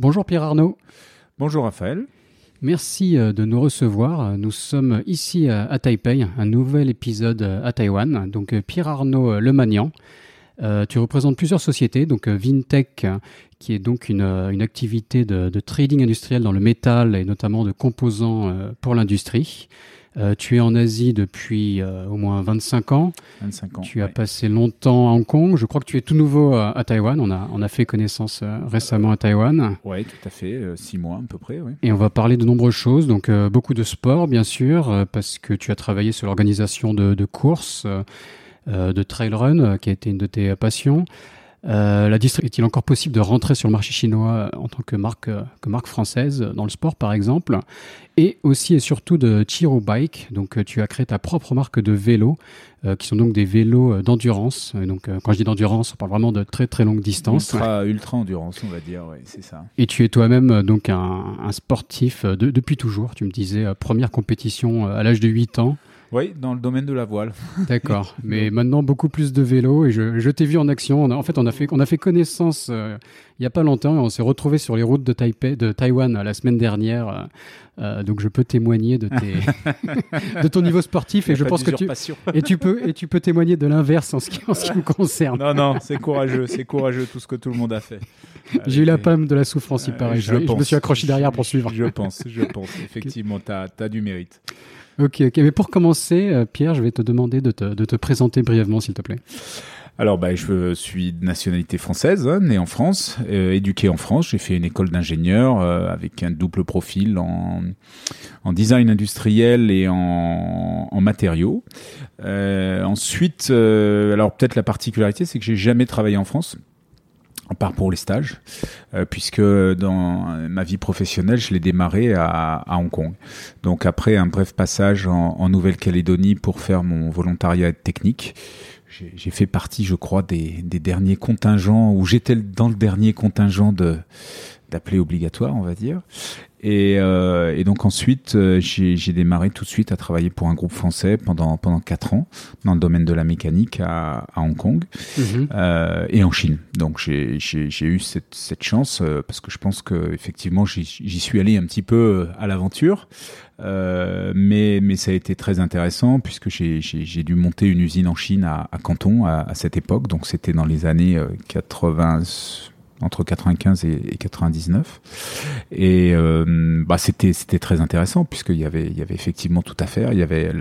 Bonjour Pierre Arnaud. Bonjour Raphaël. Merci euh, de nous recevoir. Nous sommes ici à Taipei, un nouvel épisode à Taïwan. Donc euh, Pierre Arnaud Lemagnan. Euh, tu représentes plusieurs sociétés, donc Vintech, qui est donc une, une activité de, de, trading industriel dans le métal et notamment de composants pour l'industrie. Euh, tu es en Asie depuis euh, au moins 25 ans. 25 ans. Tu as passé longtemps à Hong Kong. Je crois que tu es tout nouveau à, à Taïwan. On a, on a fait connaissance euh, récemment à Taïwan. Oui, tout à fait. six mois à peu près. Oui. Et on va parler de nombreuses choses. Donc beaucoup de sport, bien sûr, parce que tu as travaillé sur l'organisation de, de courses, de trail run, qui a été une de tes passions. Euh, la est-il encore possible de rentrer sur le marché chinois en tant que marque, que marque française dans le sport par exemple? Et aussi et surtout de Chiro Bike, donc euh, tu as créé ta propre marque de vélos, euh, qui sont donc des vélos d'endurance. Donc quand je dis d'endurance, on parle vraiment de très très longue distance. Ultra, ultra endurance, on va dire, oui, c'est ça. Et tu es toi-même donc un, un sportif de, depuis toujours, tu me disais, première compétition à l'âge de 8 ans. Oui, dans le domaine de la voile. D'accord. Mais maintenant beaucoup plus de vélo et je, je t'ai vu en action. On a, en fait, on a fait, on a fait connaissance euh, il n'y a pas longtemps et on s'est retrouvé sur les routes de Taipei, de Taïwan la semaine dernière. Euh, euh donc je peux témoigner de, tes de ton niveau sportif et je pense que tu et tu peux et tu peux témoigner de l'inverse en ce qui en ce qui me concerne. Non non, c'est courageux, c'est courageux tout ce que tout le monde a fait. J'ai eu la palme de la souffrance, il paraît. Je, je, me suis accroché derrière pour suivre. Je pense, je pense. Effectivement, tu as, as du mérite. Ok. Mais pour commencer, euh, Pierre, je vais te demander de te, présenter brièvement, s'il te plaît. Alors, bah, je suis de nationalité française, hein, né en France, euh, éduqué en France. J'ai fait une école d'ingénieur euh, avec un double profil en, design industriel et en, matériaux. Ensuite, alors peut-être la particularité, c'est que j'ai jamais travaillé en France à part pour les stages, euh, puisque dans ma vie professionnelle, je l'ai démarré à, à, Hong Kong. Donc après un bref passage en, en Nouvelle-Calédonie pour faire mon volontariat technique, j'ai fait partie, je crois, des, des derniers contingents, où j'étais dans le dernier contingent de d'appeler obligatoire, on va dire. Et, euh, et, donc ensuite, euh, j'ai démarré tout de suite à travailler pour un groupe français pendant pendant quatre ans dans le domaine de la mécanique à, à Hong Kong mhm. euh, et en Chine. Donc j'ai eu cette, cette chance euh, parce que je pense que effectivement j'y suis allé un petit peu à l'aventure. Mais, mais ça a été très intéressant puisque j'ai dû monter une usine en Chine à, à Canton à, à, cette époque. Donc c'était dans les années 80, entre 95 et, 99. Et euh, bah c'était c'était très intéressant puisqu'il y avait il y avait effectivement tout à faire. Il y avait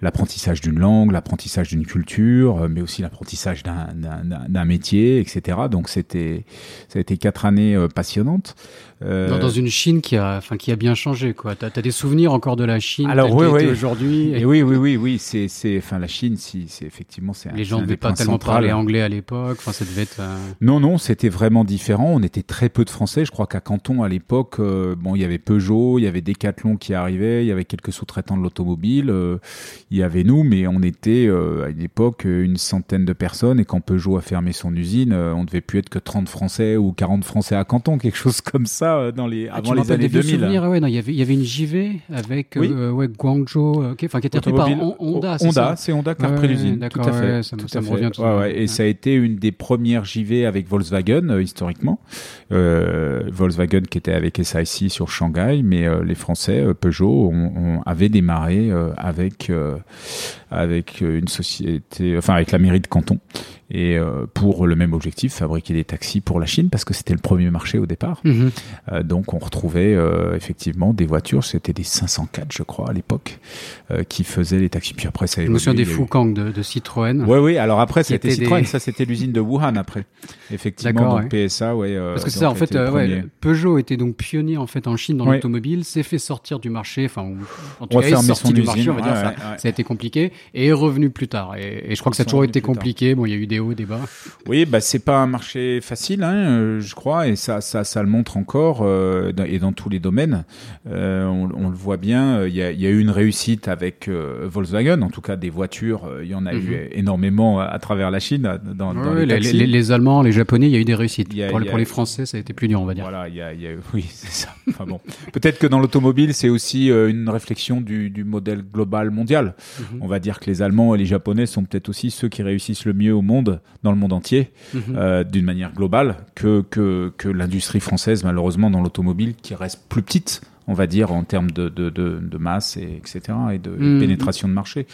l'apprentissage d'une langue, l'apprentissage d'une culture, mais aussi l'apprentissage d'un métier, etc. Donc c'était ça a été quatre années euh, passionnantes. Euh... Dans, une Chine qui a, enfin, qui a bien changé, quoi. T'as as des souvenirs encore de la Chine Alors oui, oui. aujourd'hui. Et... oui, oui, oui, oui. C'est, c'est, enfin, la Chine, si, c'est effectivement, c'est. Les gens ne devaient pas tellement parler anglais à l'époque. Enfin, ça devait être. Euh, non, non, c'était vraiment différent. On était très peu de Français. Je crois qu'à Canton, à l'époque, euh, bon, il y avait Peugeot, il y avait Decathlon qui arrivait, il y avait quelques sous-traitants de l'automobile, euh, il y avait nous, mais on était à une époque une centaine de personnes. Et quand Peugeot a fermé son usine, on devait plus être que 30 Français ou 40 Français à Canton, quelque chose comme ça euh, dans les ah, avant les années 2000. ouais, non, il y avait y avait une JV avec oui. euh, ouais, Guangzhou, euh, enfin qui était repris par Honda. Honda, c'est Honda qui a repris l'usine. Tout à fait. ça, tout ça me revient. Tout ouais, ouais. Et ça a été une des premières JV avec Volkswagen euh, historiquement. Euh, Volkswagen qui était avec SIC sur Shanghai, mais les Français Peugeot ont, ont, avaient démarré avec avec une société, enfin avec la mairie de Canton et euh, pour le même objectif, fabriquer des taxis pour la Chine parce que c'était le premier marché au départ. Mhm. Euh, donc on retrouvait euh, effectivement des voitures, c'était des 504 je crois à l'époque, qui faisaient les taxis. Puis après ça Je me souviens des Fukang de, de, Citroën. Oui oui, alors après c'était Citroën, des... ça c'était l'usine de Wuhan après. Effectivement donc PSA ouais. parce que c'est ça en fait ouais, Peugeot était donc pionnier en fait en Chine dans l'automobile, s'est fait sortir du marché, enfin en tout cas est sorti du marché, on va dire ça, ça a été compliqué et est revenu plus tard. Et, et je crois que ça a toujours été compliqué. Bon il y a eu des hauts, des bas. Oui, bah c'est pas un marché facile, hein, euh, je crois, et ça, ça, ça le montre encore, euh, et dans tous les domaines. Euh, on, on, le voit bien. Il y a, y a, eu une réussite avec euh, Volkswagen, en tout cas des voitures. Il y en a eu mhm. énormément à travers la Chine. Dans, dans les, les, les, Allemands, les Japonais, il y a eu des réussites. A, pour, pour les Français, ça a été plus dur, on va dire. Voilà, il y a, y oui, c'est ça. Enfin bon, peut-être que dans l'automobile, c'est aussi une réflexion du, du modèle global mondial. Mhm. On va dire que les Allemands et les Japonais sont peut-être aussi ceux qui réussissent le mieux au monde monde, dans le monde entier, Mhm. euh, d'une manière globale, que, que, que l'industrie française, malheureusement, dans l'automobile, qui reste plus petite, on va dire, en termes de, de, de, de masse, et, etc., et de Mhm. pénétration de marché.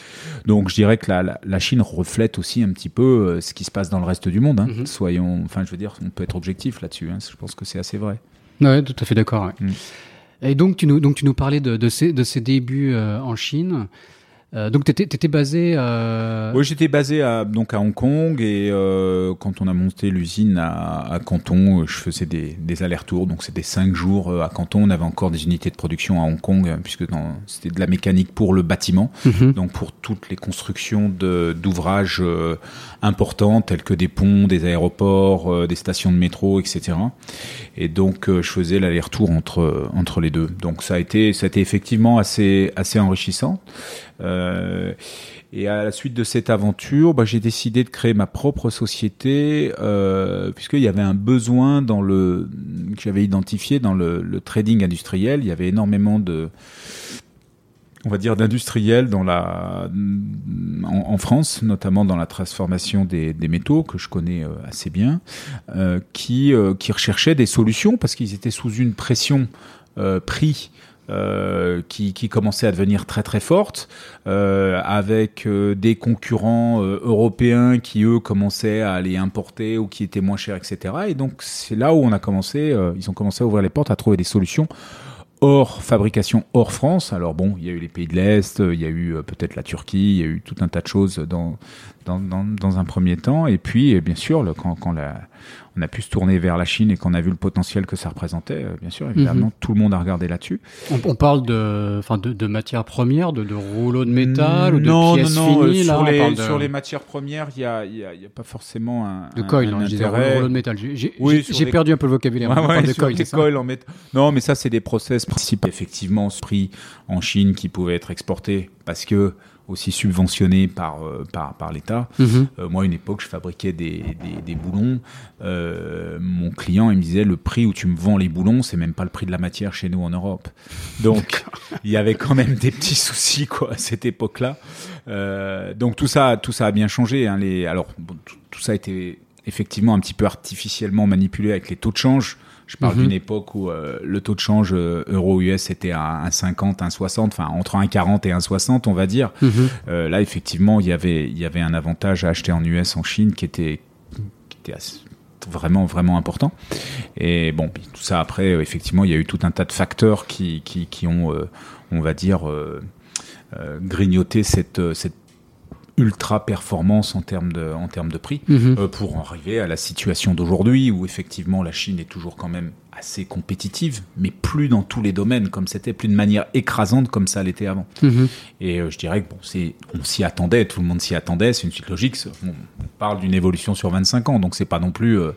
Donc, je dirais que la, la, la Chine reflète aussi un petit peu euh, ce qui se passe dans le reste du monde. Hein. Mhm. Soyons, enfin, je veux dire, on peut être objectif là-dessus. Hein. Je pense que c'est assez vrai. Ouais, tout à fait d'accord. ouais. Mm. Et donc tu nous donc tu nous parlais de, de ces de ces débuts euh, en Chine. Euh, donc tu étais, basé. Euh... Oui, j'étais basé à, donc à Hong Kong et euh, quand on a monté l'usine à, à, Canton, je faisais des, des allers-retours. Donc c'était cinq jours euh, à Canton. On avait encore des unités de production à Hong Kong euh, puisque c'était de la mécanique pour le bâtiment, Mhm. donc pour toutes les constructions d'ouvrages euh, importants tels que des ponts, des aéroports, euh, des stations de métro, etc. Et donc euh, je faisais l'aller-retour entre entre les deux. Donc ça a été ça a été effectivement assez assez enrichissant. Euh, et à la suite de cette aventure, bah, j'ai décidé de créer ma propre société euh, puisqu'il y avait un besoin dans le que j'avais identifié dans le, trading industriel. Il y avait énormément de on va dire d'industriels dans la en, France, notamment dans la transformation des, métaux que je connais euh, assez bien, qui qui recherchaient des solutions parce qu'ils étaient sous une pression prix euh, qui, commençait à devenir très très forte, euh, avec euh, des concurrents européens qui eux commençaient à les importer ou qui étaient moins chers, etc. Et donc c'est là où on a commencé, ils ont commencé à ouvrir les portes, à trouver des solutions hors fabrication, hors France. Alors bon, il y a eu les pays de l'Est, il y a eu peut-être la Turquie, il y a eu tout un tas de choses dans, dans, dans, dans un premier temps. Et puis, et bien sûr, le, quand, quand la, on a pu se tourner vers la Chine et qu'on a vu le potentiel que ça représentait, euh, bien sûr, évidemment, Mhm. tout le monde a regardé là-dessus. On, on parle de, de, de matières premières, de, de rouleaux de métal ou de non, pièces non, non, finies. euh, là, sur, les, parle de, sur les matières premières, il n'y a, y a, il y a pas forcément un, de un- coil. un je disais intérêt. rouleaux de métal. J'ai Oui, les- perdu un peu le vocabulaire. On parle de coil, ça? en mét- Non, mais ça, c'est des process principaux. Effectivement, pris en Chine qui pouvaient être exportés parce que aussi subventionnés par, euh, par, par l'État. Mhm. Euh, moi, à une époque, je fabriquais des, des, des boulons. Euh, mon client, il me disait, le prix où tu me vends les boulons, c'est même pas le prix de la matière chez nous en Europe. Donc, il y avait quand même des petits soucis, quoi, à cette époque-là. Euh, donc, tout ça, tout ça a bien changé. Hein, les, alors, bon, tout, tout ça a été effectivement un petit peu artificiellement manipulé avec les taux de change. Je parle Mhm. d'une époque où euh, le taux de change euh, euro-US était à 1,50, 1,60, enfin entre 1,40 et 1,60, on va dire. Mhm. Euh, là, effectivement, il y avait, il y avait un avantage à acheter en US, en Chine, qui était, qui était assez- vraiment, vraiment important. Et bon, tout ça après, effectivement, il y a eu tout un tas de facteurs qui, qui, qui ont, on va dire, grignoté cette, cette ultra performance en termes de, en termes de prix Mhm. euh, pour en arriver à la situation d'aujourd'hui où effectivement la Chine est toujours quand même assez compétitive, mais plus dans tous les domaines comme c'était, plus de manière écrasante comme ça l'était avant. Mhm. Et euh, je dirais que bon, c'est, on s'y attendait, tout le monde s'y attendait, c'est une suite logique. on parle d'une évolution sur 25 ans, donc c'est pas non plus, euh,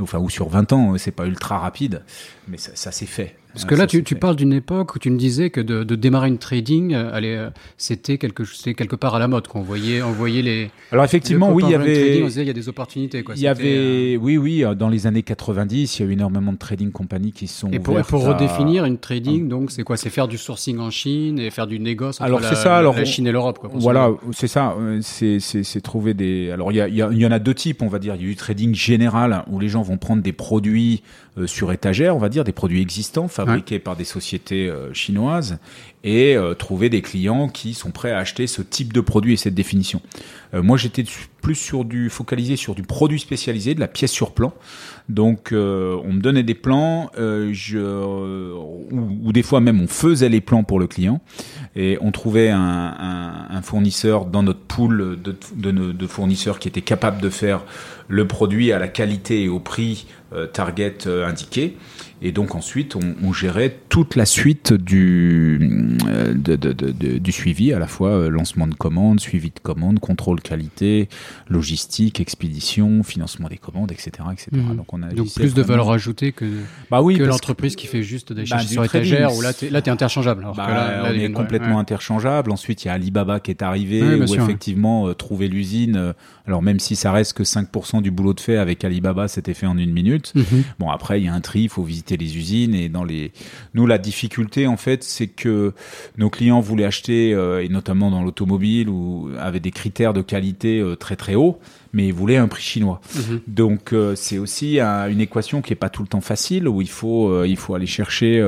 enfin ou sur 20 ans, c'est pas ultra rapide, mais ça, ça s'est fait. Parce que là, tu, parles d'une époque où tu me disais que de, de démarrer une trading, euh, euh, c'était quelque, part à la mode. Qu'on voyait, on voyait les. Alors effectivement, oui, il y trading, avait, on disait, il y a des opportunités. Quoi. il y avait, oui, oui, euh, dans les années 90, il y a eu énormément de trading compagnies qui se sont euh, Et pour, à- redéfinir une trading, donc c'est quoi? C'est faire du sourcing en Chine et faire du négoce entre Alors, la, ça, alors, la Chine et l'Europe. Voilà, c'est ça. euh, C'est trouver des. Alors, il y, a- y, a- y en a deux types, on va dire. Il y a eu trading général où les gens vont prendre des produits euh, sur étagère, on va dire, des produits existants fabriqués par des sociétés euh, chinoises et euh, trouver des clients qui sont prêts à acheter ce type de produit et cette définition. Euh, moi, j'étais plus sur du focalisé sur du produit spécialisé, de la pièce sur plan. Donc, euh, on me donnait des plans, euh, je, ou, ou des fois même on faisait les plans pour le client et on trouvait un, un- un fournisseur dans notre pool de, de, de fournisseurs qui était capable de faire le produit à la qualité et au prix euh, target indiqué. Et donc ensuite, on, on gérait toute la suite du, euh, de- de- de- de- du suivi, à la fois euh, lancement de commandes, suivi de commandes, contrôle qualité, logistique, expédition, financement des commandes, etc. etc. Mhm. Donc, on a Donc plus de valeur ajoutée que, bah oui, que l'entreprise qui fait juste des Bah, sur étagère où là, là, t'es interchangeable. Alors Bah, que là, là, on est complètement ouais. interchangeable. Ensuite, il y a Alibaba qui est arrivé, Oui, où sûr, effectivement, euh, trouver l'usine. alors même si ça reste que 5% du boulot de fait avec Alibaba, c'était fait en une minute. Mhm. Bon, après, il y a un tri, il faut visiter les usines. Et dans les, nous, la difficulté, en fait, c'est que nos clients voulaient acheter, euh, et notamment dans l'automobile, où avaient des critères de qualité euh, très très hauts, mais ils voulaient un prix chinois. Mhm. Donc euh, c'est aussi un- une équation qui est pas tout le temps facile, où il faut il faut aller chercher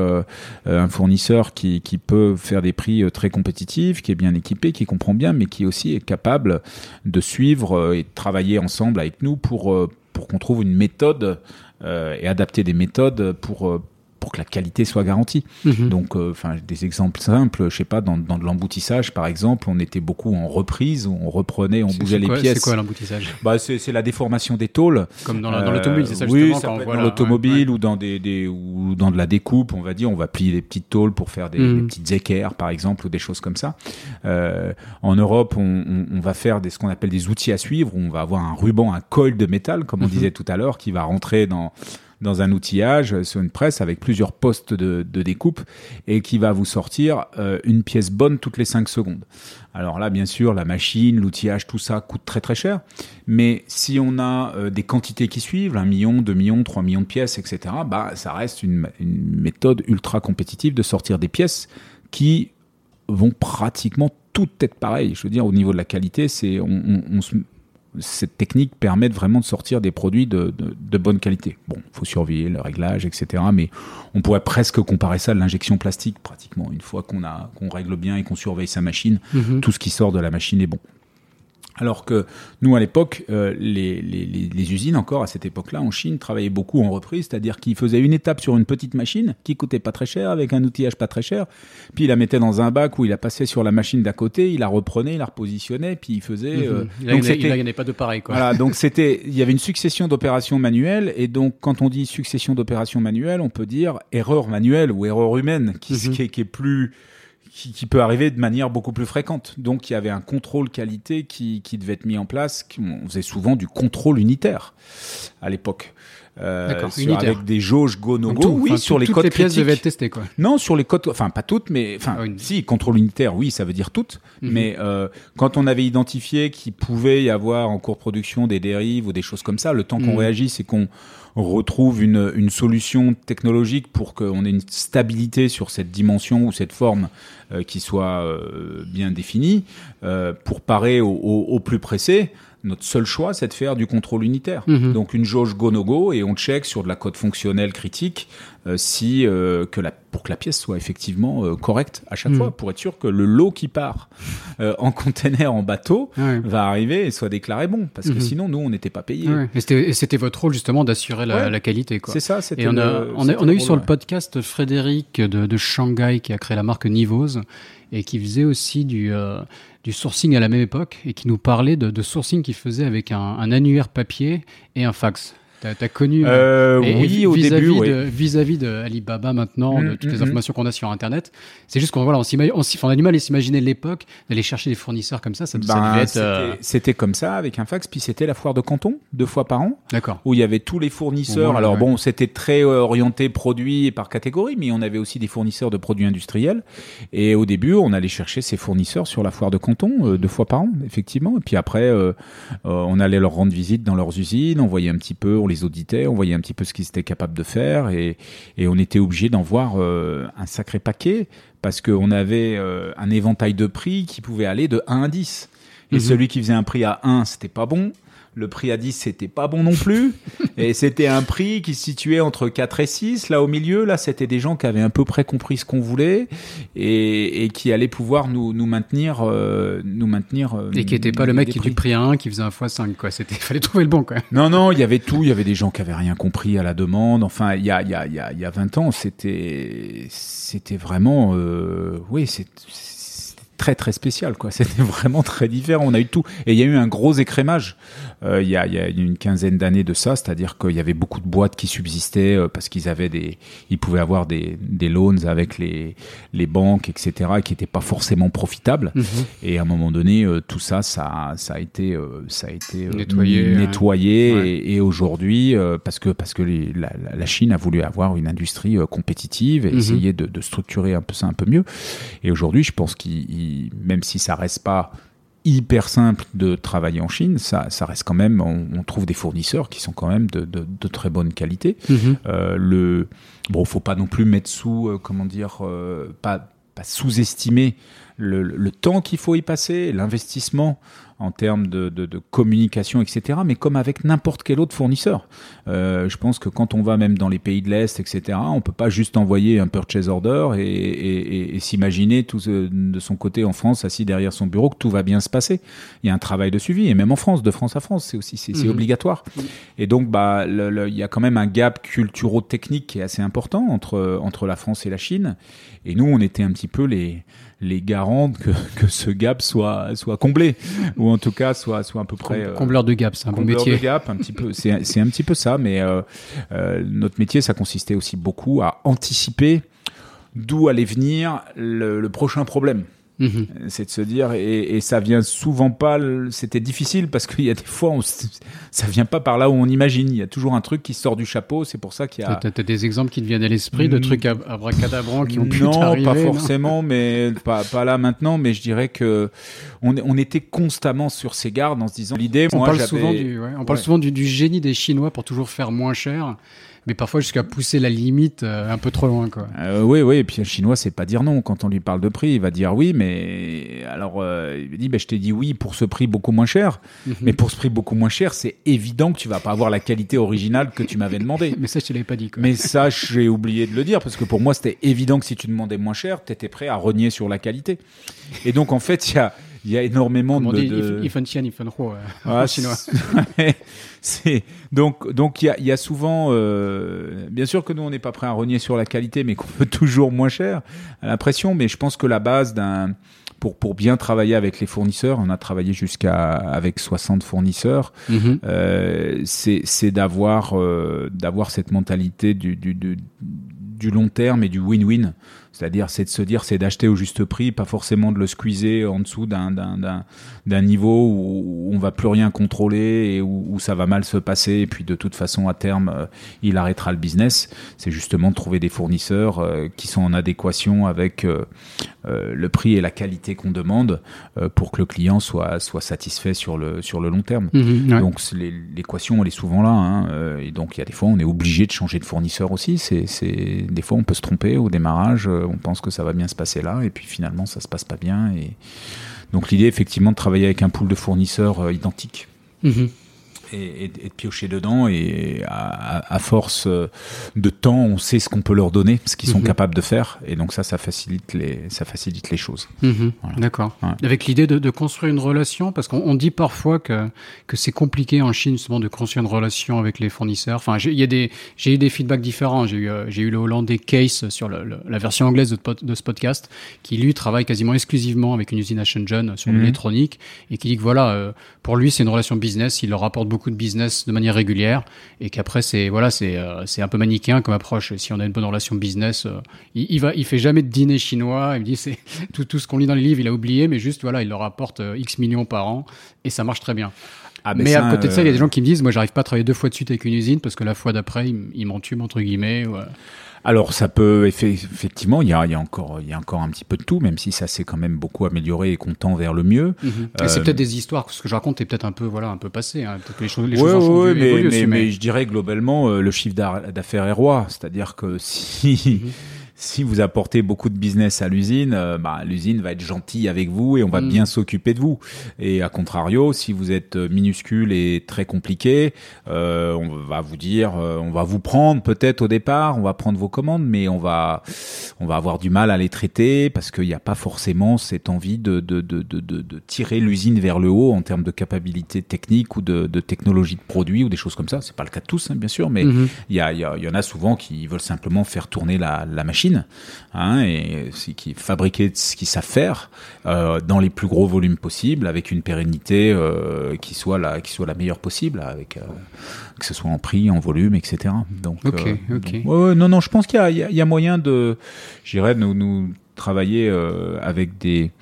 un fournisseur qui, qui peut faire des prix très compétitifs, qui est bien équipé, qui comprend bien, mais qui aussi est capable de suivre et de travailler ensemble avec nous pour pour qu'on trouve une méthode et adapter des méthodes pour euh, pour que la qualité soit garantie. Mhm. Donc, euh, enfin, des exemples simples, je sais pas, dans, dans de l'emboutissage, par exemple, on était beaucoup en reprise, où on reprenait, on bougeait les quoi- pièces. C'est quoi l'emboutissage? Bah, c'est c'est la déformation des tôles. Comme dans la- Euh, l'automobile, c'est ça Oui, justement ça quand on peut être dans la- l'automobile ouais, ou dans des, des ou dans de la découpe, on va dire, on va plier des petites tôles pour faire des, Mhm. des petites équerres, par exemple, ou des choses comme ça. Euh, en Europe, on, on- on va faire des, ce qu'on appelle des outils à suivre. Où on va avoir un ruban, un coil de métal, comme on Mhm. disait tout à l'heure, qui va rentrer dans dans un outillage euh, sur une presse avec plusieurs postes de, découpe et qui va vous sortir euh, une pièce bonne toutes les 5 secondes. Alors là, bien sûr, la machine, l'outillage, tout ça coûte très très cher. Mais si on a euh, des quantités qui suivent, 1 million, 2 millions, 3 millions de pièces, etc., bah, ça reste une, méthode ultra compétitive de sortir des pièces qui vont pratiquement toutes être pareilles. Je veux dire, au niveau de la qualité, c'est on se- cette technique permet vraiment de sortir des produits de, de, de bonne qualité. Bon, faut surveiller le réglage, etc. Mais on pourrait presque comparer ça à l'injection plastique, pratiquement. Une fois qu'on a qu'on règle bien et qu'on surveille sa machine, Mhm. tout ce qui sort de la machine est bon. Alors que nous, à l'époque, euh, les, les, les, les usines, encore à cette époque-là, en Chine, travaillaient beaucoup en reprise, c'est-à-dire qu'ils faisaient une étape sur une petite machine qui coûtait pas très cher, avec un outillage pas très cher, puis il la mettait dans un bac où il la passait sur la machine d'à côté, il la reprenait, il la repositionnait, puis il faisait... euh, Mhm. Là, donc il n'y en a pas de pareil. Quoi. voilà, donc c'était, il y avait une succession d'opérations manuelles, et donc quand on dit succession d'opérations manuelles, on peut dire erreur manuelle ou erreur humaine, qui, Mhm. qui est plus, qui, qui peut arriver de manière beaucoup plus fréquente. Donc il y avait un contrôle qualité qui, qui devait être mis en place. On faisait souvent du contrôle unitaire à l'époque. Euh, D'accord, sur- avec des jauges go no go, tout- oui, sur les toutes codes les pièces critiques. devaient être testées. Quoi. Non, sur les codes, enfin pas toutes, mais enfin Ah oui. si contrôle unitaire, oui, ça veut dire toutes. Mhm. Mais euh, quand on avait identifié qu'il pouvait y avoir en cours de production des dérives ou des choses comme ça, le temps qu'on Mhm. réagisse et qu'on retrouve une, une solution technologique pour qu'on ait une stabilité sur cette dimension ou cette forme qui soit euh, bien définie, euh, pour parer au, au- au plus pressé. Notre seul choix, c'est de faire du contrôle unitaire. Mhm. Donc une jauge go no go et on check sur de la code fonctionnelle critique euh, si euh, que la pour que la pièce soit effectivement euh, correcte à chaque Mhm. fois pour être sûr que le lot qui part euh, en container en bateau Ouais. va arriver et soit déclaré bon parce que Mhm. sinon nous on n'était pas payés. Ouais. Et c'était- votre rôle justement d'assurer la, Ouais. la qualité. C'est ça, c'était Et on a, le- on a, c'était on a eu sur le podcast Frédéric de, de Shanghai qui a créé la marque Nivose et qui faisait aussi du, euh, du sourcing à la même époque et qui nous parlait de, sourcing qu'il faisait avec un annuaire papier et un fax. T'as as connu Euh, et- et oui, au vis-à-vis début, oui. de, vis-à-vis de Alibaba maintenant, de Mm, toutes les mm, informations qu'on a sur Internet, c'est juste qu'on voilà, on, s'imagine- on, a du mal à s'imaginer l'époque d'aller chercher des fournisseurs comme ça. Ça, ça Ben, devait être. c'était euh, c'était comme ça avec un fax, puis c'était la foire de Canton deux fois par an D'accord. où il y avait tous les fournisseurs. Alors ouais. bon, c'était très euh, orienté produits et par catégorie, mais on avait aussi des fournisseurs de produits industriels. Et au début, on allait chercher ces fournisseurs sur la foire de Canton euh, deux fois par an, effectivement. Et puis après, euh, euh, on allait leur rendre visite dans leurs usines, on voyait un petit peu, on les auditait, on voyait un petit peu ce qu'ils étaient capables de faire, et, et on était obligé d'en voir euh, un sacré paquet parce qu'on avait euh, un éventail de prix qui pouvait aller de 1 à 10. Et Mhm. celui qui faisait un prix à 1, c'était pas bon. Le prix à 10, c'était pas bon non plus. et c'était un prix qui se situait entre 4 et 6. Là, au milieu, là, c'était des gens qui avaient à peu près compris ce qu'on voulait et, et qui allaient pouvoir nous, nous maintenir, euh, nous maintenir. euh, Et qui n'était pas le mec qui prix. du prix à 1 qui faisait un x5. Quoi. C'était, fallait trouver le bon. Quoi. Non, non, il y avait tout. Il y avait des gens qui avaient rien compris à la demande. Enfin, il y a, il y a, il y a, il y a 20 ans, c'était, c'était vraiment, euh, oui, c'est, très, très spécial, quoi. C'était vraiment très différent. On a eu tout. Et il y a eu un gros écrémage. Euh, il y a, il y a une quinzaine d'années de ça. C'est-à-dire qu'il y avait beaucoup de boîtes qui subsistaient euh, parce qu'ils avaient des, ils pouvaient avoir des, des loans avec les, les banques, etc., qui n'étaient pas forcément profitables. Mhm. Et à un moment donné, euh, tout ça, ça, ça a été, ça a été Nettoyé, nettoyé. Ouais. Et, et aujourd'hui, parce que parce que les- la, Chine a voulu avoir une industrie compétitive et Mhm. essayer de, de structurer un peu ça un peu mieux. Et aujourd'hui, je pense qu'il, il- même si ça reste pas hyper simple de travailler en Chine, ça, ça reste quand même, on, on trouve des fournisseurs qui sont quand même de, de, de très bonne qualité. Mhm. Euh, le bon, faut pas non plus mettre sous, euh, comment dire, euh, pas, pas sous-estimer le, le temps qu'il faut y passer, l'investissement en termes de, de, de, communication, etc. Mais comme avec n'importe quel autre fournisseur. Euh, je pense que quand on va même dans les pays de l'Est, etc., on peut pas juste envoyer un purchase order et, et, et, s'imaginer tout de son côté en France, assis derrière son bureau, que tout va bien se passer. Il y a un travail de suivi, et même en France, de France à France, c'est aussi c'est mmh. obligatoire. Et donc, bah, il y a quand même un gap culturo-technique qui est assez important entre entre la France et la Chine. Et nous, on était un petit peu les les garants que, que ce gap soit soit comblé. Ou en tout cas soit soit à peu près euh, combleur de gap c'est un bon métier. de gap un petit peu. C'est c'est un petit peu ça mais euh, euh, notre métier ça consistait aussi beaucoup à anticiper d'où allait venir le, le prochain problème Mhm. C'est de se dire, et, et, ça vient souvent pas, c'était difficile parce qu'il y a des fois, on, ça vient pas par là où on imagine. Il y a toujours un truc qui sort du chapeau, c'est pour ça qu'il y a. T'as des exemples qui te viennent à l'esprit de mm. trucs abracadabrants qui ont pu Non, pas forcément, mais pas, pas là maintenant, mais je dirais que on, on était constamment sur ses gardes en se disant l'idée, on parle souvent du, ouais, on parle souvent du, du génie des Chinois pour toujours faire moins cher mais parfois jusqu'à pousser la limite euh, un peu trop loin. Quoi. Euh, oui, oui, et puis le chinois, c'est pas dire non. Quand on lui parle de prix, il va dire oui, mais alors euh, il dit ben, Je t'ai dit oui pour ce prix beaucoup moins cher, mhm. mais pour ce prix beaucoup moins cher, c'est évident que tu vas pas avoir la qualité originale que tu m'avais demandé. mais ça, je te l'avais pas dit. Quoi. Mais ça, j'ai oublié de le dire, parce que pour moi, c'était évident que si tu demandais moins cher, tu étais prêt à renier sur la qualité. Et donc, en fait, il y a il y a énormément de, dit, de... If, if if ah, chinois. c'est donc donc il y a, y a souvent euh, bien sûr que nous on n'est pas prêt à renier sur la qualité mais qu'on veut toujours moins cher à l'impression mais je pense que la base d'un pour, pour bien travailler avec les fournisseurs, on a travaillé jusqu'à avec 60 fournisseurs, euh, c'est d'avoir euh, d'avoir cette mentalité du, du, du, du long terme et du win-win. C'est-à-dire, c'est de se dire, c'est d'acheter au juste prix, pas forcément de le squeezer en dessous d'un d'un niveau où on va plus rien contrôler et où, ça va mal se passer. Et puis, de toute façon, à terme, euh, il arrêtera le business. C'est justement de trouver des fournisseurs euh, qui sont en adéquation avec euh, le prix et la qualité qu'on demande pour que le client soit soit satisfait sur le sur le long terme. Mhm, donc, l'équation, elle est souvent là. Hein, et donc, il y a des fois, on est obligé de changer de fournisseur aussi. C'est des fois, on peut se tromper au démarrage on pense que ça va bien se passer là, et puis finalement ça se passe pas bien. Et donc l'idée effectivement de travailler avec un pool de fournisseurs euh, identiques. Et, et, de piocher dedans. Et à, à, force de temps, on sait ce qu'on peut leur donner, ce qu'ils sont mhm. capables de faire. Et donc ça, ça facilite les, ça facilite les choses. Mhm. Voilà. D'accord. Ouais. Avec l'idée de, de, construire une relation, parce qu'on dit parfois que, que c'est compliqué en Chine justement de construire une relation avec les fournisseurs. Enfin, j'ai eu des feedbacks différents. J'ai eu, euh, j'ai eu le Hollandais Case sur le, le, la version anglaise de, de, ce podcast, qui lui travaille quasiment exclusivement avec une usine à Shenzhen sur mhm. l'électronique et qui dit que voilà, euh, pour lui c'est une relation business, il leur rapporte beaucoup de business de manière régulière et qu'après c'est voilà c'est euh, c'est un peu manichéen comme approche. Si on a une bonne relation business, euh, il, il, va il fait jamais de dîner chinois. Il me dit c'est tout tout ce qu'on lit dans les livres, il a oublié, mais juste voilà il leur apporte euh, x millions par an et ça marche très bien. Ah, mais, à côté de ça, il y a des gens qui me disent, moi, j'arrive pas à travailler deux fois de suite avec une usine parce que la fois d'après, ils, m'en tuent entre guillemets. Ouais. Alors ça peut effectivement, il y a, il y a encore, il y a encore un petit peu de tout, même si ça s'est quand même beaucoup amélioré et qu'on tend vers le mieux. Mm -hmm. C'est peut-être des histoires, ce que je raconte est peut-être un peu, voilà, un peu passé. Hein. Peut-être que les choses, les ouais, choses ont changé, mais, mais, mais, je dirais globalement, euh, le chiffre d'affaires est roi, c'est-à-dire que si mm -hmm si vous apportez beaucoup de business à l'usine, euh, bah, l'usine va être gentille avec vous et on va mm. bien s'occuper de vous. Et à contrario, si vous êtes euh, minuscule et très compliqué, euh, on va vous dire, euh, on va vous prendre peut-être au départ, on va prendre vos commandes, mais on va, on va avoir du mal à les traiter parce qu'il n'y a pas forcément cette envie de, de, de, de, de tirer l'usine vers le haut en termes de capacité technique ou de, de technologie de produit ou des choses comme ça. C'est pas le cas de tous, hein, bien sûr, mais mm-hmm. il y, a, y, y en a souvent qui veulent simplement faire tourner la, la machine hein, et qui fabriquer ce qu'ils savent faire euh, dans les plus gros volumes possibles, avec une pérennité euh, qui soit la qui soit la meilleure possible, avec euh, que ce soit en prix, en volume, etc. Donc, okay, okay. ouais, ouais, non, non, je pense qu'il y, y, y a, moyen de, j'irais, nous, nous travailler avec des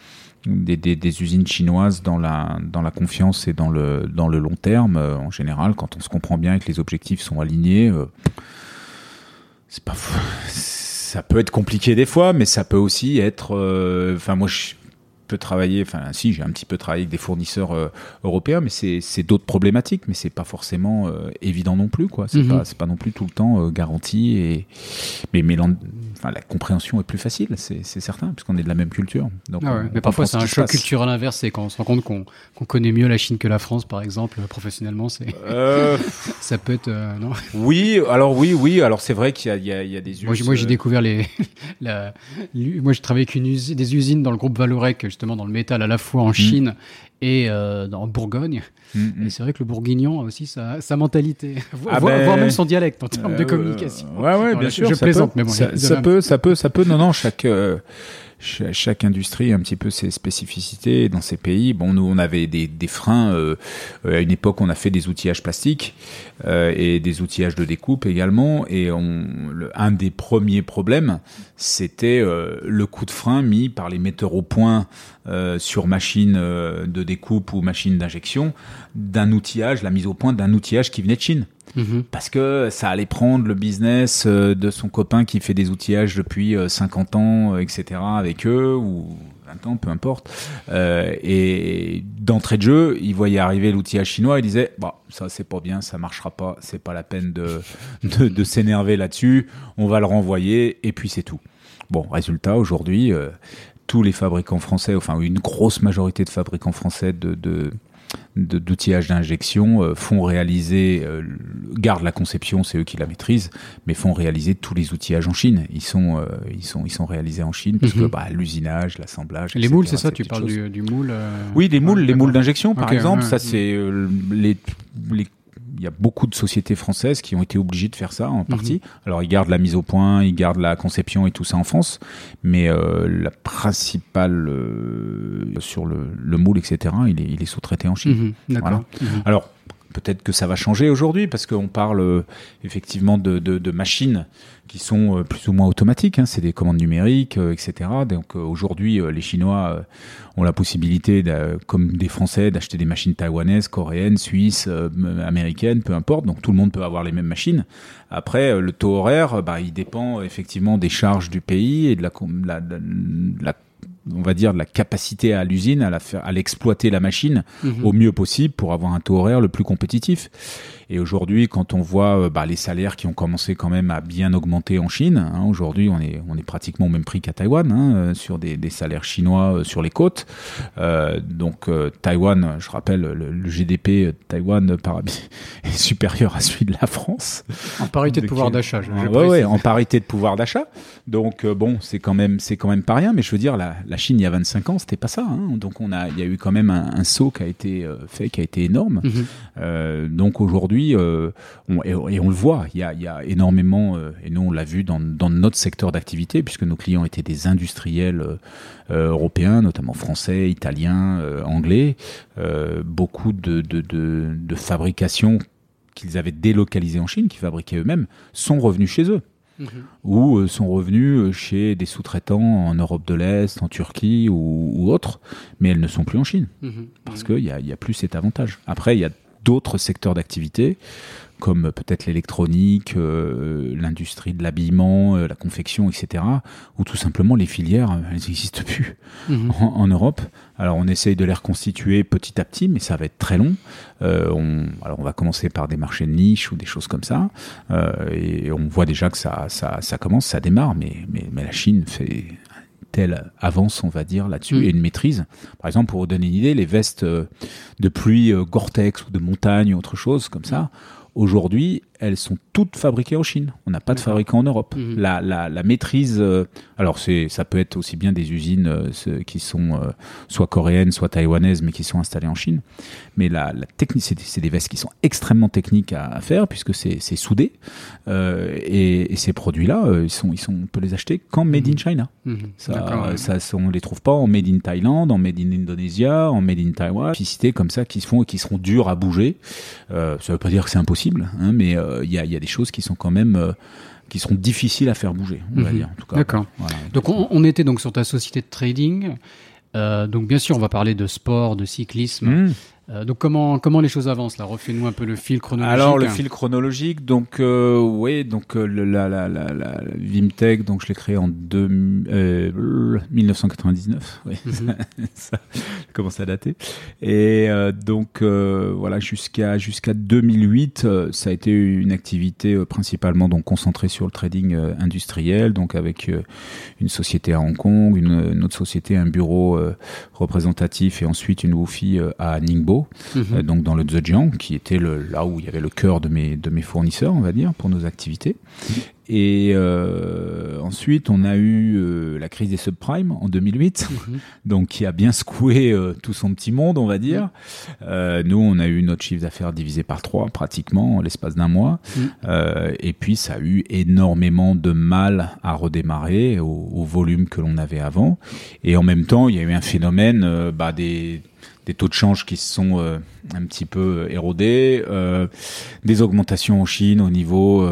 des, des, des, usines chinoises dans la, dans la confiance et dans le, dans le long terme, euh, en général, quand on se comprend bien et que les objectifs sont alignés, euh, c'est pas ça peut être compliqué des fois, mais ça peut aussi être. Euh, enfin, moi, je peux travailler. Enfin, si, j'ai un petit peu travaillé avec des fournisseurs euh, européens, mais c'est d'autres problématiques, mais c'est pas forcément euh, évident non plus, quoi. C'est mm -hmm. pas, pas non plus tout le temps garanti. Et mais, mais enfin, la compréhension est plus facile, c'est certain, puisqu'on est de la même culture. Donc, ah mais parfois, c'est un choc culturel inverse, c'est quand on se rend compte qu'on connaît mieux la Chine que la France, par exemple, professionnellement, c'est euh... ça peut être non? Oui, alors oui, oui, alors c'est vrai qu'il y, y, y, a des Moi, j'ai découvert les, la, moi, j'ai travaillé avec une usine, des usines dans le groupe Valorec, justement dans le métal, à la fois en mmh. Chine et euh, en Bourgogne. Mm, mm. Et c'est vrai que le bourguignon a aussi sa, sa mentalité, ah ben, voire, même son dialecte en termes de euh, communication. Ouais, ouais, bien sûr. Je, plaisante, mais bon, ça, peut, ça peut, ça peut. Non, non, chaque. Euh, chaque industrie a un petit peu ses spécificités dans ces pays. Bon, nous, on avait des, des freins. Euh, à une époque, on a fait des outillages plastiques euh, et des outillages de découpe également. Et on, le, un des premiers problèmes, c'était euh, le coup de frein mis par les metteurs au point euh, sur machine euh, de découpe ou machine d'injection d'un outillage, la mise au point d'un outillage qui venait de Chine. Mhm. Parce que ça allait prendre le business euh, de son copain qui fait des outillages depuis 50 ans, etc., avec eux, ou 20 ans, peu importe. Euh, et d'entrée de jeu, il voyait arriver l'outillage chinois, il disait, bah, ça c'est pas bien, ça marchera pas, c'est pas la peine de, de, de s'énerver là-dessus, on va le renvoyer, et puis c'est tout. Bon, résultat, aujourd'hui, tous les fabricants français, enfin une grosse majorité de fabricants français de, de d'outillage d'injection euh, font réaliser, euh, gardent la conception, c'est eux qui la maîtrisent, mais font réaliser tous les outillages en Chine. Ils sont, euh, ils sont, ils sont réalisés en Chine parce que mhm. bah, l'usinage, l'assemblage. Les moules, c'est ça Tu parles du, du, moule Oui, des moules, les moules d'injection, par exemple. ça, c'est les, les il y a beaucoup de sociétés françaises qui ont été obligées de faire ça en partie. Mhm. Alors ils gardent la mise au point, ils gardent la conception et tout ça en France, mais euh, la principale euh, sur le, le, moule, etc. Il est, il est sous-traité en Chine. Mhm. Voilà. Mhm. Alors peut-être que ça va changer aujourd'hui parce qu'on parle euh, effectivement de, machines qui sont euh, plus ou moins automatiques. Hein, c'est des commandes numériques, euh, etc. Donc aujourd'hui, les Chinois ont la possibilité, comme des Français, d'acheter des machines taïwanaises, coréennes, suisses, américaines, peu importe. Donc tout le monde peut avoir les mêmes machines. Après, le taux horaire, bah, il dépend effectivement des charges du pays et de la, la, la on va dire, de la capacité à l'usine à la faire, à l'exploiter la machine mhm. au mieux possible pour avoir un taux horaire le plus compétitif. Et aujourd'hui, quand on voit euh, bah, les salaires qui ont commencé quand même à bien augmenter en Chine, hein, aujourd'hui on est, on est pratiquement au même prix qu'à Taïwan, hein, euh, sur des, des, salaires chinois euh, sur les côtes. Donc Taïwan, je rappelle, le, GDP de Taïwan par, est supérieur à celui de la France. En parité de pouvoir d'achat. Ouais, ouais, en parité de pouvoir d'achat. Donc bon, c'est quand même, c'est quand même pas rien. Mais je veux dire, la, la Chine il y a 25 ans, c'était pas ça. Hein. Donc on a, il y a eu quand même un, un saut qui a été fait, qui a été énorme. Mhm. donc aujourd'hui euh, et, on le voit, il y a, énormément, euh, et nous on l'a vu dans, notre secteur d'activité, puisque nos clients étaient des industriels euh, européens, notamment français, italiens, anglais, beaucoup de, de, fabrications qu'ils avaient délocalisées en Chine, qui fabriquaient eux-mêmes, sont revenus chez eux. Ou sont revenus chez des sous-traitants en Europe de l'Est, en Turquie ou, ou autres, mais elles ne sont plus en Chine, mhm. parce qu'il n'y a, y a plus cet avantage. Après, il y a d'autres secteurs d'activité, comme peut-être l'électronique, euh, l'industrie de l'habillement, euh, la confection, etc., ou tout simplement les filières, euh, elles n'existent plus mhm. en, Europe. Alors on essaye de les reconstituer petit à petit, mais ça va être très long. on, alors on va commencer par des marchés de niche ou des choses comme ça, et on voit déjà que ça, ça, ça commence, ça démarre, mais, mais, mais la Chine fait telle avance, on va dire, là-dessus, mm. et une maîtrise. Par exemple, pour vous donner une idée, les vestes euh, de pluie euh, Gore-Tex ou de montagne ou autre chose comme ça, aujourd'hui, elles sont toutes fabriquées en Chine. On n'a pas de fabricant en Europe. Mhm. La, la, la, maîtrise, euh, alors c'est, ça peut être aussi bien des usines euh, qui sont euh, soit coréennes, soit taïwanaises, mais qui sont installées en Chine. Mais la, la technique, c'est, des vestes qui sont extrêmement techniques à, faire puisque c'est, c'est soudé. Et, et, ces produits-là, ils sont, ils sont, on peut les acheter qu'en made in mhm. China. Mhm. Ça, ça, on les trouve pas en made in Thaïlande, en made in Indonesia, en made in Taiwan. Cités comme ça qui se font et qui seront durs à bouger. ça veut pas dire que c'est impossible, hein, mais il euh, y, a, des choses qui sont quand même euh, qui seront difficiles à faire bouger, on va mhm. dire. D'accord. donc on, était donc sur ta société de trading. Euh, donc bien sûr, on va parler de sport, de cyclisme. Mhm. Euh, donc comment comment les choses avancent là? Refais-nous un peu le fil chronologique. Alors le fil chronologique, donc euh, oui, donc euh, la, la, la, la, Vimtech, donc je l'ai créé en deux, 1999. Oui, mhm. ça commence à dater. Et donc voilà jusqu'à jusqu'à 2008, ça a été une activité principalement donc concentrée sur le trading industriel, donc avec une société à Hong Kong, une, une autre société, un bureau représentatif et ensuite une WUFI à Ningbo Mhm. Euh, donc dans le Zhejiang, qui était le, là où il y avait le cœur de mes, de mes fournisseurs, on va dire, pour nos activités. Et euh, ensuite, on a eu euh, la crise des subprimes en 2008, mhm. donc qui a bien secoué tout son petit monde, on va dire. nous, on a eu notre chiffre d'affaires divisé par trois, pratiquement, en l'espace d'un mois. Mhm. et puis, ça a eu énormément de mal à redémarrer au, au volume que l'on avait avant. Et en même temps, il y a eu un phénomène bah, des des taux de change qui se sont euh, un petit peu euh, érodés, euh, des augmentations en Chine au niveau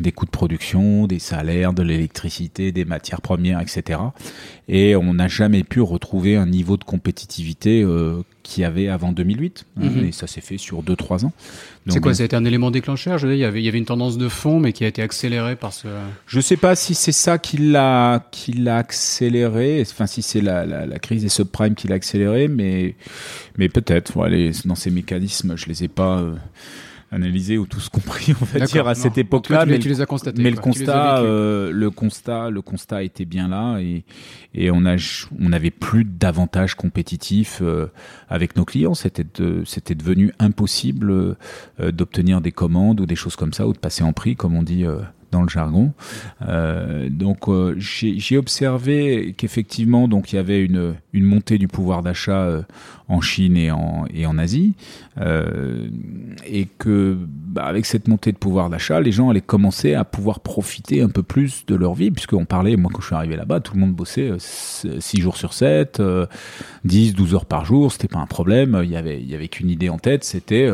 des coûts de production, des salaires, de l'électricité, des matières premières, etc. Et on n'a jamais pu retrouver un niveau de compétitivité qu'il y avait avant 2008. Hein, mhm. Et ça s'est fait sur 2-3 ans. C'est quoi Ça a été un élément déclencheur Je veux dire, il y, avait, il y avait une tendance de fond, mais qui a été accélérée par ce. Je sais pas si c'est ça qui l'a qui l'a accéléré. Enfin, si c'est la, la, la, crise des subprimes qui l'a accéléré, mais mais peut-être. Voilà, dans ces mécanismes, je les ai pas. Euh, analysé ou tous compris, on va dire, à cette époque-là. Mais, tu les as constatés. Mais le constat, euh, le constat, le constat était bien là et, et on a, on n'avait plus d'avantages compétitifs euh, avec nos clients. C'était, de, c'était devenu impossible euh, d'obtenir des commandes ou des choses comme ça ou de passer en prix, comme on dit dans le jargon. Euh, donc euh, j'ai observé qu'effectivement donc il y avait une, une montée du pouvoir d'achat euh, en Chine et en, et en Asie euh, et que bah, avec cette montée de pouvoir d'achat, les gens allaient commencer à pouvoir profiter un peu plus de leur vie puisqu'on parlait, moi quand je suis arrivé là-bas, tout le monde bossait 6 jours sur 7, 10, 12 heures par jour, c'était pas un problème, il y avait, il y avait qu'une idée en tête, c'était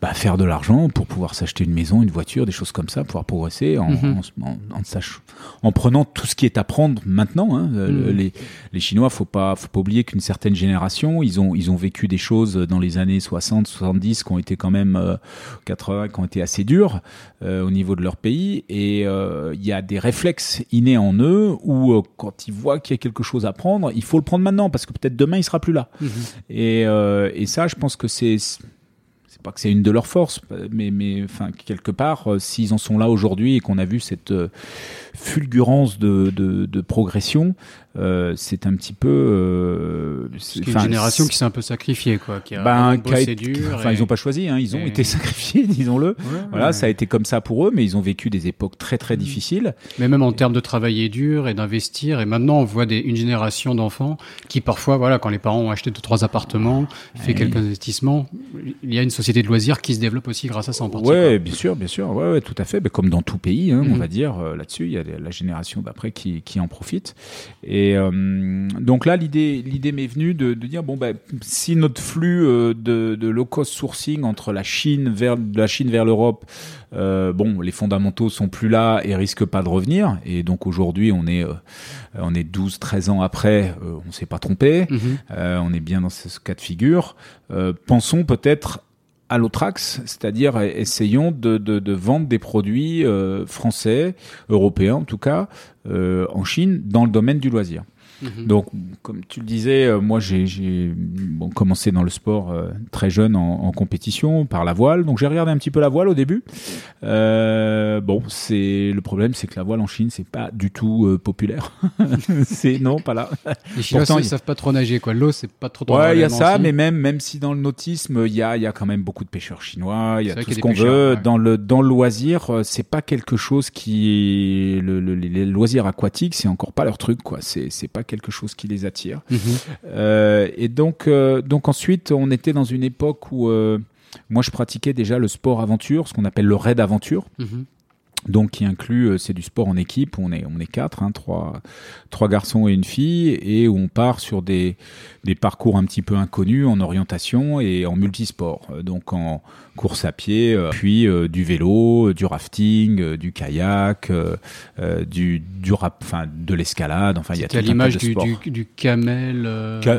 bah, faire de l'argent pour pouvoir s'acheter une maison, une voiture, des choses comme ça, pouvoir progresser en, mhm. en, en, prenant tout ce qui est à prendre maintenant. Hein. Mhm. Les, les Chinois, faut pas, faut pas oublier qu'une certaine génération, ils ont, ils ont vécu des choses dans les années 60, 70 qui ont été quand même 80, euh, qui ont été assez dures euh, au niveau de leur pays. Et euh, il y a des réflexes innés en eux où quand ils voient qu'il y a quelque chose à prendre, il faut le prendre maintenant parce que peut-être demain il sera plus là. Mhm. Et, et ça, je pense que c'est pas que c'est une de leurs forces, mais, mais enfin, quelque part, euh, s'ils en sont là aujourd'hui et qu'on a vu cette euh, fulgurance de, de, de progression, euh, c'est un petit peu. Euh, c'est une génération qui s'est un peu sacrifiée, quoi. Qui a ben, bossé dur. Enfin, ils ont pas choisi, hein, ils ont été sacrifiés, disons-le. voilà, ça a été comme ça pour eux, mais ils ont vécu des époques très très mm. difficiles. Mais même en termes de travailler dur et d'investir, et maintenant on voit des, une génération d'enfants qui parfois, voilà, quand les parents ont acheté deux trois appartements, fait quelques investissements, il y a une société de loisirs qui se développe aussi grâce à ça en partie. Ouais, bien sûr, bien sûr, ouais, ouais tout à fait. Mais comme dans tout pays, hein, on mm. va dire euh, là-dessus, il y a la génération d'après qui, qui en profite. Et euh, donc là, l'idée, l'idée m'est venue de, de, dire bon ben, si notre flux euh, de, de low cost sourcing entre la Chine vers de la Chine vers l'Europe, bon, les fondamentaux sont plus là et risquent pas de revenir. Et donc aujourd'hui, on est on est 12, 13 ans après, on s'est pas trompé. Mhm. on est bien dans ce cas de figure. pensons peut-être à l'autre axe, c'est-à-dire essayons de, vendre des produits français, européens en tout cas, euh, en Chine dans le domaine du loisir. Mhm. Donc, comme tu le disais, euh, moi j'ai bon, commencé dans le sport euh, très jeune en, en, compétition par la voile. Donc j'ai regardé un petit peu la voile au début. Euh, bon, c'est le problème, c'est que la voile en Chine c'est pas du tout populaire. c'est non, pas là. Les Chinois Pourtant, ils savent pas trop nager quoi. L'eau c'est pas trop. trop ouais, il y a ça, mais même même si dans le nautisme il y a il y a quand même beaucoup de pêcheurs chinois. Il y a tout ce qu'on veut dans le dans le loisir. C'est pas quelque chose qui le, le, les loisirs aquatiques, c'est encore pas leur truc quoi. C'est c'est pas quelque chose qui les attire. Mhm. Euh, et donc, euh, donc ensuite, on était dans une époque où euh, moi je pratiquais déjà le sport aventure, ce qu'on appelle le raid aventure. Mhm. donc qui inclut c'est du sport en équipe on est on est quatre hein, trois trois garçons et une fille et où on part sur des des parcours un petit peu inconnus en orientation et en multisport donc en course à pied euh, puis du vélo du rafting du kayak du du rap enfin de l'escalade enfin il y a tout à l'image du, du, du, camel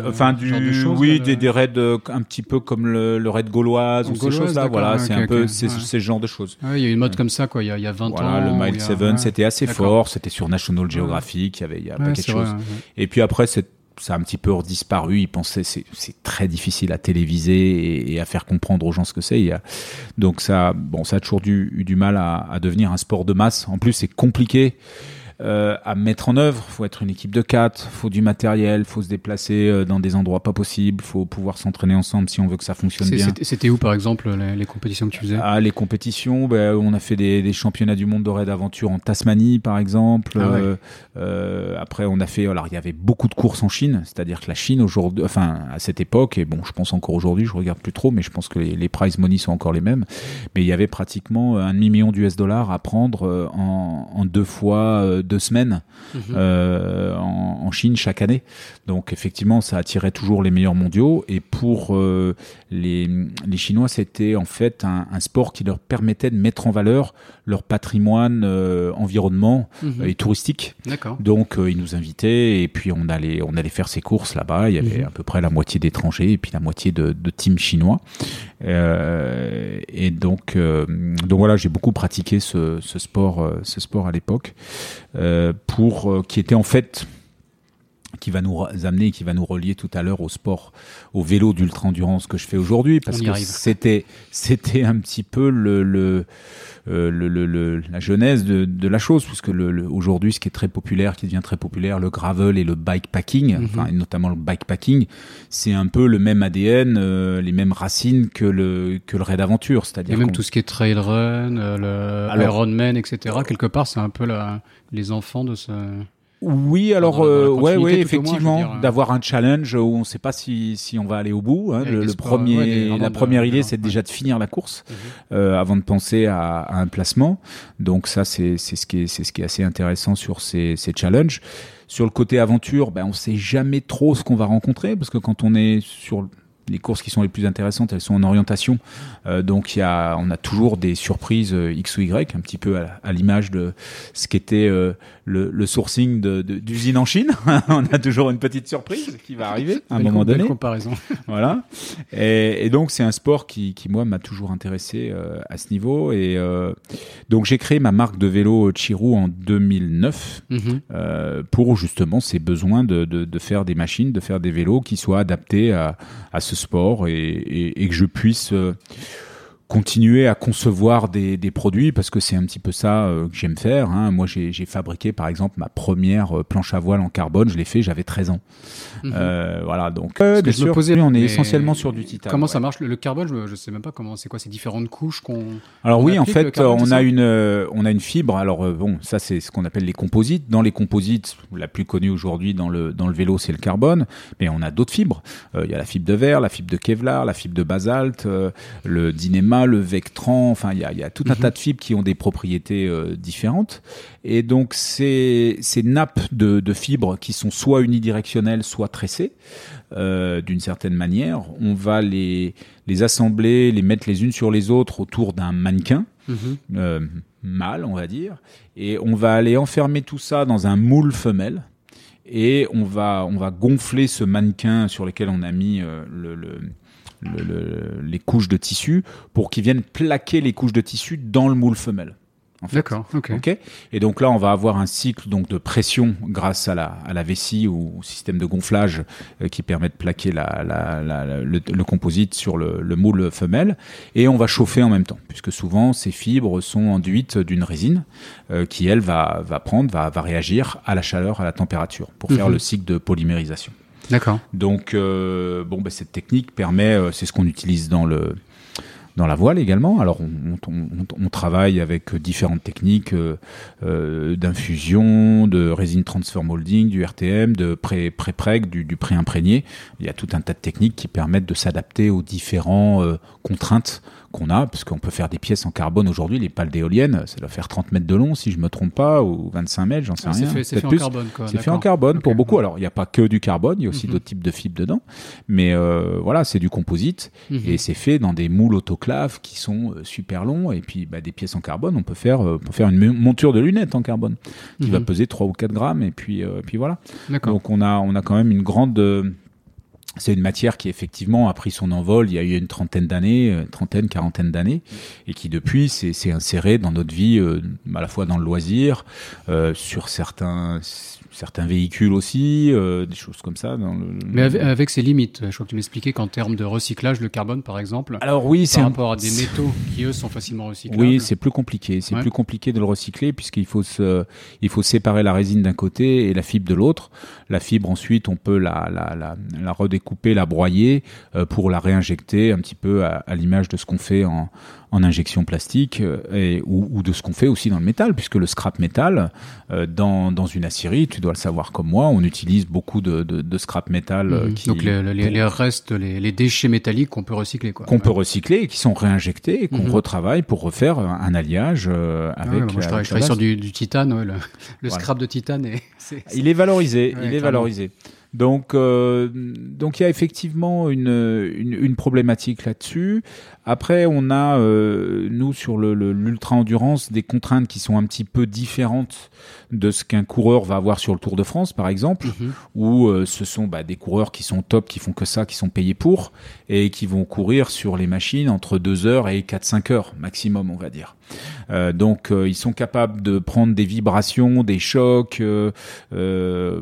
enfin du oui des, des raids un petit peu comme le, le raid gauloise ou ces choses là voilà c'est un peu c'est ce genre de choses. Il y a une mode comme ça quoi il y a, il y a 20 voilà, le Mile 7, c'était assez fort, c'était sur National Geographic, il y avait, il y a ouais, paquet de choses. Et puis après, ça a un petit peu disparu. Ils pensaient c'est très difficile à téléviser et, à faire comprendre aux gens ce que c'est. Donc ça, bon, ça a toujours eu du mal à, à, devenir un sport de masse. En plus, c'est compliqué. Euh, à mettre en œuvre. Faut être une équipe de quatre, faut du matériel, faut se déplacer euh, dans des endroits pas possibles, faut pouvoir s'entraîner ensemble si on veut que ça fonctionne bien. C'était où par exemple les, les, compétitions que tu faisais? Ah les compétitions, ben, on a fait des, des, championnats du monde de raid d'aventure en Tasmanie par exemple. Ah ouais. euh, après on a fait, alors il y avait beaucoup de courses en Chine, c'est-à-dire que la Chine aujourd'hui, enfin à cette époque et bon je pense encore aujourd'hui, je regarde plus trop, mais je pense que les, les prize money sont encore les mêmes. Mais il y avait pratiquement un demi million d'US dollars à prendre en, en deux fois deux semaines mhm. euh, en, en, Chine chaque année. Donc effectivement, ça attirait toujours les meilleurs mondiaux. Et pour euh, les, les, Chinois, c'était en fait un, un, sport qui leur permettait de mettre en valeur leur patrimoine euh, environnement mhm. et touristique. Donc ils nous invitaient et puis on allait on allait faire ces courses là-bas. Il y avait mhm. à peu près la moitié d'étrangers et puis la moitié de, de teams chinois. et donc donc voilà, j'ai beaucoup pratiqué ce, ce sport ce sport à l'époque. Euh, pour euh, qui était en fait qui va nous amener, qui va nous relier tout à l'heure au sport, au vélo d'ultra endurance que je fais aujourd'hui, parce que c'était c'était un petit peu le, le euh, le, le, la genèse de, de, la chose, puisque aujourd'hui, ce qui est très populaire, qui devient très populaire, le gravel et le bikepacking, mm enfin, et notamment le bikepacking, c'est un peu le même ADN, euh, les mêmes racines que le que le raid aventure, c'est-à-dire même tout ce qui est trail run, euh, le Ironman, etc. Quelque part, c'est un peu la, les enfants de ce oui, alors euh, ouais, ouais, effectivement, d'avoir un challenge où on ne sait pas si, si on va aller au bout. Hein. Le, premier, la première idée, c'est déjà de finir la course mhm. euh, avant de penser à, à un placement. Donc ça, c'est c'est ce qui est c'est ce qui est assez intéressant sur ces, ces challenges. Sur le côté aventure, ben on sait jamais trop ce qu'on va rencontrer parce que quand on est sur les courses qui sont les plus intéressantes, elles sont en orientation. Euh, donc il y a, on a toujours des surprises euh, X ou Y, un petit peu à, l'image de ce qu'était euh, le, le, sourcing d'usine en Chine. on a toujours une petite surprise qui va arriver à un moment donné. comparaison. voilà. Et, et donc c'est un sport qui, qui moi m'a toujours intéressé euh, à ce niveau. Et euh, donc j'ai créé ma marque de vélo Chirou en 2009 mm -hmm. pour justement ces besoins de, de, de, faire des machines, de faire des vélos qui soient adaptés à, à ce sport et, que je puisse euh, continuer à concevoir des, des produits parce que c'est un petit peu ça euh, que j'aime faire. Hein. Moi, j'ai fabriqué par exemple ma première euh, planche à voile en carbone. Je l'ai fait, j'avais 13 ans. Mhm. Euh, voilà, donc euh, bien sûr, posais, on est essentiellement sur du titane. Comment ça marche le, carbone je, je, sais même pas comment. C'est quoi ces différentes couches qu'on. Alors oui, en fait, on a une on a une fibre. Alors bon, ça c'est ce qu'on appelle les composites. Dans les composites, la plus connue aujourd'hui dans le dans le vélo, c'est le carbone. Mais on a d'autres fibres. Il y a la fibre de verre, la fibre de Kevlar, la fibre de basalte, le Dynéma le Vectran, enfin il y a, y a, tout un mhm. tas de fibres qui ont des propriétés euh, différentes. Et donc ces, ces nappes de, de, fibres qui sont soit unidirectionnelles, soit tressées, euh, d'une certaine manière, on va les, les assembler, les mettre les unes sur les autres autour d'un mannequin. Mhm. Euh, mâle, on va dire, et on va aller enfermer tout ça dans un moule femelle et on va on va gonfler ce mannequin sur lequel on a mis le, le, le, le, les couches de tissu pour qu'ils viennent plaquer les couches de tissu dans le moule femelle. En fait. D'accord. Okay. ok. Et donc là, on va avoir un cycle donc de pression grâce à la, à la vessie ou au système de gonflage euh, qui permet de plaquer la, la, la le, le, composite sur le, le, moule femelle. Et on va chauffer en même temps, puisque souvent ces fibres sont enduites d'une résine euh, qui elle va, va prendre, va, va réagir à la chaleur, à la température pour faire -hmm. le cycle de polymérisation. D'accord. Donc, euh, bon, bah, cette technique permet, euh, c'est ce qu'on utilise dans le dans la voile également. Alors, on, on, travaille avec différentes techniques euh, euh, d'infusion, de résine transfer molding, du RTM, de pré-preg, du, du pré-imprégné. Il y a tout un tas de techniques qui permettent de s'adapter aux différentes contraintes qu'on a, parce qu'on peut faire des pièces en carbone aujourd'hui, les pales d'éoliennes, ça doit faire 30 mètres de long, si je me trompe pas, ou 25 mètres, j'en sais Ah, c'est rien. fait, c'est fait en carbone, quoi. C'est fait en carbone pour beaucoup. Alors, il n'y a pas que du carbone, il y a aussi Mhm. d'autres types de fibres dedans. Mais euh, voilà, c'est du composite. Mhm. Et c'est fait dans des moules autoclaves qui sont euh, super longs. Et puis, bah, des pièces en carbone, on peut faire, euh, on peut faire une mo- monture de lunettes en carbone qui va Mhm. peser 3 ou 4 grammes. Et puis, euh, puis voilà. D'accord. Donc, on a, on a quand même une grande. C'est une matière qui effectivement a pris son envol il y a eu une trentaine d'années, trentaine, quarantaine d'années, et qui depuis s'est insérée dans notre vie, euh, à la fois dans le loisir, euh, sur certains certains véhicules aussi, euh, des choses comme ça. Dans le, Mais avec, avec ses limites. Je crois que tu m'expliquais qu'en termes de recyclage, le carbone, par exemple, Alors oui, c'est par un rapport à des métaux qui, eux, sont facilement recyclables. Oui, c'est plus compliqué. C'est Ouais. plus compliqué de le recycler puisqu'il faut se, il faut séparer la résine d'un côté et la fibre de l'autre. La fibre, ensuite, on peut la, la, la, la redécouper, la broyer euh, pour la réinjecter un petit peu à, à l'image de ce qu'on fait en, en injection plastique euh, et, ou, ou de ce qu'on fait aussi dans le métal, puisque le scrap métal, euh, dans, dans une aciérie, tu dois le savoir comme moi, on utilise beaucoup de, de, de scrap métal euh, Mhm. qui, Donc les, les- les restes, les, les déchets métalliques qu'on peut recycler. quoi. qu'on peut recycler et qui sont réinjectés et qu'on Mhm. retravaille pour refaire un alliage euh, Ah avec. ouais, moi, je travaille, je la travaille sur du, du titane. ouais, le le Voilà. scrap de titane. Et c'est- Il est valorisé, il est valorisé. Donc, euh, donc il y a effectivement une, une, une problématique là-dessus. Après, on a euh, nous sur le le- l'ultra endurance des contraintes qui sont un petit peu différentes de ce qu'un coureur va avoir sur le Tour de France, par exemple, Mhm. où euh, ce sont bah, des coureurs qui sont top, qui font que ça, qui sont payés pour et qui vont courir sur les machines entre 2 heures et 4-5 heures maximum, on va dire. Euh, donc euh, ils sont capables de prendre des vibrations, des chocs euh, euh,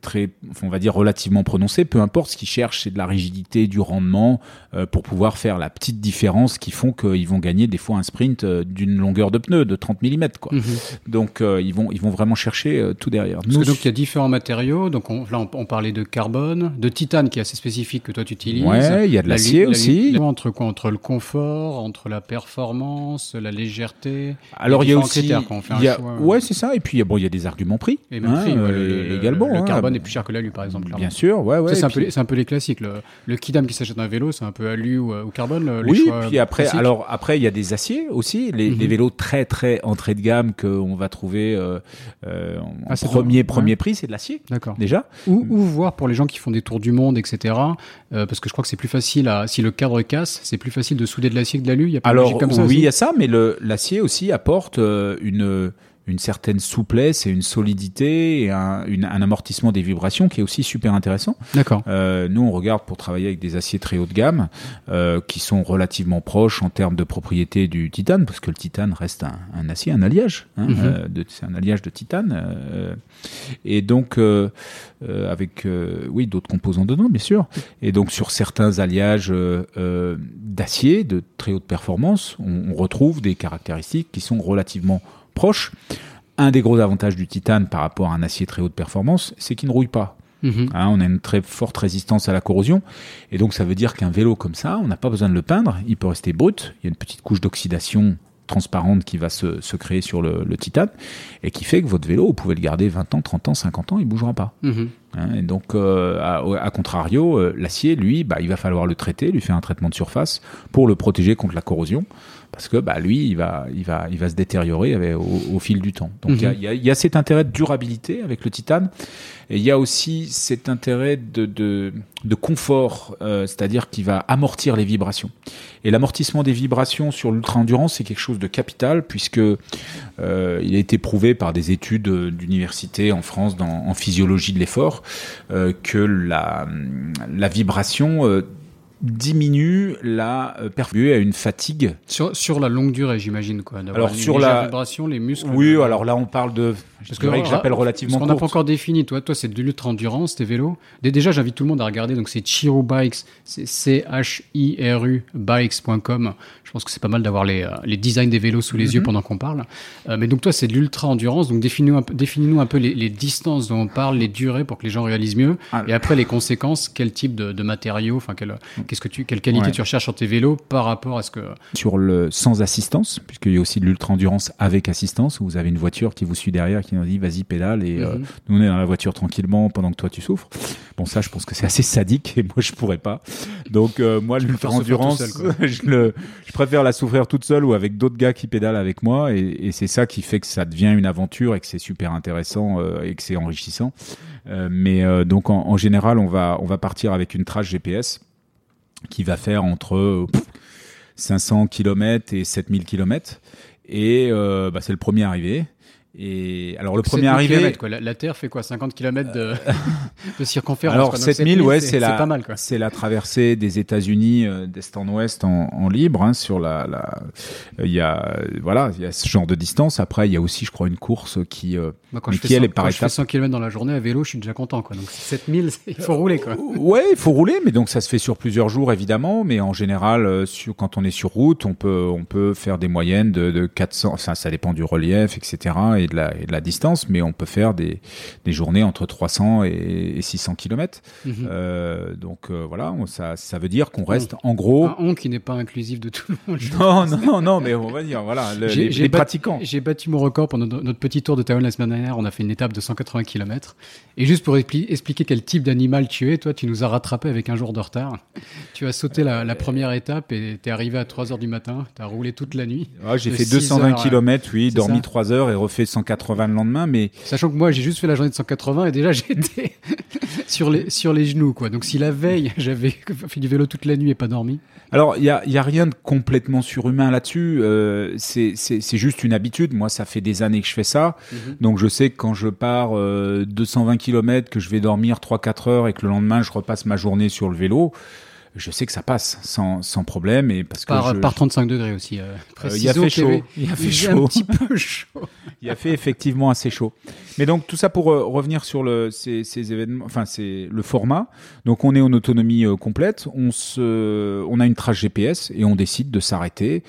très, on va dire relativement prononcés. Peu importe, ce qu'ils cherchent, c'est de la rigidité, du rendement euh, pour pouvoir faire la petite différence qui font qu'ils vont gagner des fois un sprint euh, d'une longueur de pneu de 30 mm. Quoi. Mhm. Donc euh, ils vont ils vont vraiment chercher euh, tout derrière. Nous, donc il y a différents matériaux. Donc on, là on, on parlait de carbone, de titane qui est assez spécifique que toi tu utilises. Ouais, il y a de La l'acier la aussi. li- Entre quoi Entre le confort, entre la performance, la légèreté? Alors il y a aussi, critères quand on fait un il y a- choix. ouais c'est ça. Et puis bon il y a des arguments prix. Et même hein, prix, euh, le, le- également. le hein. carbone est plus cher que l'alu par exemple. Bien sûr, ouais, ouais. C'est un, peu puis- un peu les classiques. Le, le kidam qui s'achète un vélo, c'est un peu alu ou, ou carbone. Les Oui, choix puis après, classiques. alors après, il y a des aciers aussi, les, Mhm. les vélos très très entrée de gamme qu'on va trouver euh, euh, en Ah, premier bon, premier ouais. prix, c'est de l'acier D'accord. déjà. Ou, ou voir pour les gens qui font des tours du monde, etc. euh, parce que je crois que c'est plus facile à, si le cadre casse, c'est plus facile de souder de l'acier que de l'alu. Il y a pas de Alors logique comme ça oui, il y a ça, mais l'acier aussi apporte euh, une une certaine souplesse et une solidité et un, une- un amortissement des vibrations qui est aussi super intéressant. D'accord. Euh, nous, on regarde pour travailler avec des aciers très haut de gamme euh, qui sont relativement proches en termes de propriété du titane, parce que le titane reste un, un acier, un alliage. Hein, Mhm. euh, c'est un alliage de titane. euh, et donc, euh, euh, avec euh, oui d'autres composants dedans, bien sûr. Et donc, sur certains alliages d'acier de très haute performance, on, on retrouve des caractéristiques qui sont relativement proches. Un des gros avantages du titane par rapport à un acier très haute performance, c'est qu'il ne rouille pas. Mhm. Hein, on a une très forte résistance à la corrosion. Et donc, ça veut dire qu'un vélo comme ça, on n'a pas besoin de le peindre. Il peut rester brut. Il y a une petite couche d'oxydation transparente qui va se, se créer sur le, le titane et qui fait que votre vélo, vous pouvez le garder 20 ans, 30 ans, 50 ans, il bougera pas. Mhm. Hein, et donc, euh, à, à contrario, euh, l'acier, lui, bah, il va falloir le traiter, lui faire un traitement de surface pour le protéger contre la corrosion, parce que bah, lui, il va, il va, il va se détériorer avec- au, au fil du temps. Donc, il y a- Mhm. il y, a, il y a cet intérêt de durabilité avec le titane, et il y a aussi cet intérêt de, de, de confort, euh, c'est-à-dire qu'il va amortir les vibrations. Et l'amortissement des vibrations sur l'ultra-endurance, c'est quelque chose de capital, puisque euh, il a été prouvé par des études euh, d'université en France dans, en physiologie de l'effort euh, que la, la vibration diminue la euh, perfusion à une fatigue. Sur, sur la longue durée, j'imagine. Quoi, Alors, une sur la- vibration, les muscles. Oui, alors là on parle de, Parce que, que j'appelle Parce relativement qu'on n'a pas encore défini, toi, toi c'est de l'ultra-endurance, tes vélos. Dé- Déjà, j'invite tout le monde à regarder, donc c'est Chiru Bikes, c'est C-H-I-R-U bikes.com. Je pense que c'est pas mal d'avoir les, euh, les designs des vélos sous les Mhm. yeux pendant qu'on parle. Euh, mais donc toi, c'est de l'ultra-endurance, donc définis-nous un, peu- définis-nous un peu les, les distances dont on parle, les durées pour que les gens réalisent mieux. Ah. Et après, les conséquences, quel type de, de matériaux, enfin, quel- qu'est-ce qu'est-ce que tu, quelle qualité tu recherches sur tes vélos par rapport à ce que sur le sans assistance, puisqu'il y a aussi de l'ultra endurance avec assistance où vous avez une voiture qui vous suit derrière qui nous dit vas-y pédale et euh, mhm. nous on est dans la voiture tranquillement pendant que toi tu souffres. Bon ça, je pense que c'est assez sadique et moi je pourrais pas. Donc euh, moi l'ultra endurance, je, le, je préfère la souffrir toute seule ou avec d'autres gars qui pédalent avec moi et, et c'est ça qui fait que ça devient une aventure et que c'est super intéressant et que c'est enrichissant. Euh, mais euh, donc en, général, on va on va partir avec une trace GPS qui va faire entre 500 km et 7000 km. Et euh, bah, c'est le premier arrivé. Et alors le premier arrivé, quoi. La, Terre fait quoi 50 km de, de circonférence. Alors 7000, ouais, c'est la, pas mal, c'est la traversée des États-Unis euh, d'est en ouest en, en libre. Hein, sur la, la, il y a, voilà, il y a ce genre de distance. Après, il y a aussi, je crois, une course qui, euh, Moi, quand je fais 100, est par quand je fais 100 km dans la journée à vélo, je suis déjà content, quoi. Donc 7000, il faut rouler, quoi. Ouais, il faut rouler, mais donc ça se fait sur plusieurs jours, évidemment. Mais en général, euh, sur, quand on est sur route, on peut, on peut faire des moyennes de, de 400. Enfin, ça dépend du relief, etc. Et de la, et de la distance, mais on peut faire des, des journées entre 300 et, 600 km. Mhm. euh, donc euh, voilà, ça, ça veut dire qu'on reste en gros. Un on qui n'est pas inclusif de tout le monde. Non, non, non, mais on va dire, voilà, les, les pratiquants. J'ai battu mon record pendant notre petit tour de Taïwan la semaine dernière. On a fait une étape de 180 km. Et juste pour expliquer quel type d'animal tu es, toi, tu nous as rattrapé avec un jour de retard. Tu as sauté la, la première étape et tu es arrivé à 3 heures du matin. Tu as roulé toute la nuit. j'ai fait 220 km, oui, dormi 3 heures et refait 180 le lendemain, mais sachant que moi j'ai juste fait la journée de 180 et déjà j'étais sur les sur les genoux quoi. Donc si la veille j'avais fait du vélo toute la nuit et pas dormi. Alors il y a y a rien de complètement surhumain là-dessus. Euh, c'est c'est juste une habitude. Moi ça fait des années que je fais ça, mhm. donc je sais que quand je pars 220 euh, km que je vais dormir 3-4 heures et que le lendemain je repasse ma journée sur le vélo je sais que ça passe sans, sans problème et parce que par, par 35 degrés aussi. Euh, euh, il a fait chaud. Il a fait chaud. Un petit peu chaud. il a fait effectivement assez chaud. Mais donc tout ça pour euh, revenir sur le, ces, ces, événements, enfin c'est le format. Donc on est en autonomie euh, complète. On se, on a une trace GPS et on décide de s'arrêter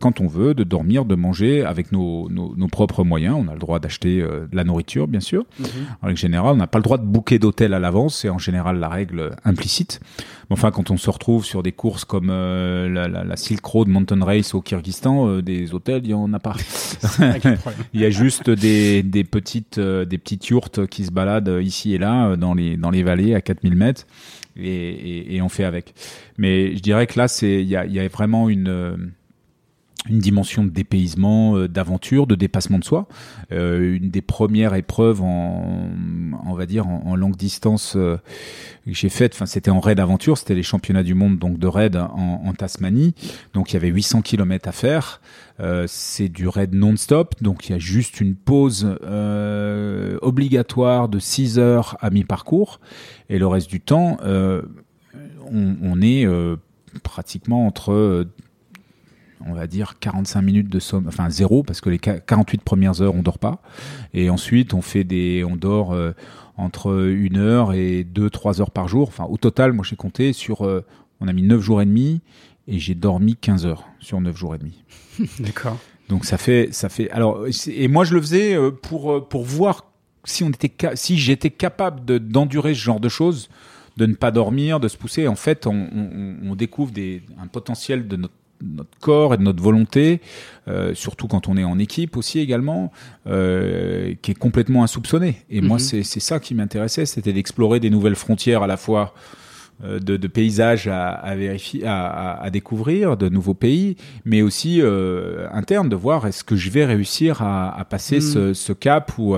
quand on veut, de dormir, de manger avec nos, nos, nos propres moyens. On a le droit d'acheter de la nourriture, bien sûr. Mm En général, on n'a pas le droit de booker d'hôtel à l'avance. C'est en général la règle implicite. Enfin, quand on se retrouve sur des courses comme euh, la, la, la, Silk Road Mountain Race au Kyrgyzstan, euh, des hôtels, il y en a pas. il y a juste des, des petites euh, des petites yourtes qui se baladent ici et là dans les dans les vallées à 4000 mètres et, et, et on fait avec. Mais je dirais que là, c'est il y a, y a vraiment une une dimension de dépaysement, euh, d'aventure, de dépassement de soi. Euh, une des premières épreuves en, on va dire, en, longue distance euh, que j'ai faite, enfin c'était en raid aventure, c'était les championnats du monde donc de raid en, Tasmanie. Donc il y avait 800 km à faire. C'est du raid non-stop, donc il y a juste une pause obligatoire de 6 heures à mi-parcours, et le reste du temps, on, est pratiquement entre on va dire 45 minutes de somme, enfin zéro parce que les 48 premières heures on dort pas et ensuite on fait des, on dort euh, entre une heure et deux trois heures par jour. Enfin au total, moi j'ai compté sur, euh, on a mis 9 jours et demi et j'ai dormi 15 heures sur 9 jours et demi. D'accord. Donc ça fait, ça fait. Alors et moi je le faisais euh, pour pour voir si on était, si j'étais capable d'endurer ce genre de choses de ne pas dormir, de se pousser. En fait, on, on, on découvre des, un potentiel de notre notre corps et de notre volonté, euh, surtout quand on est en équipe aussi également, euh, qui est complètement insoupçonné. Et moi, mhm. c'est ça qui m'intéressait, c'était d'explorer des nouvelles frontières à la fois euh, de, de, paysages à, à vérifier, à, à, découvrir, de nouveaux pays, mais aussi euh, interne, de voir est-ce que je vais réussir à, passer mhm. ce, ce, cap ou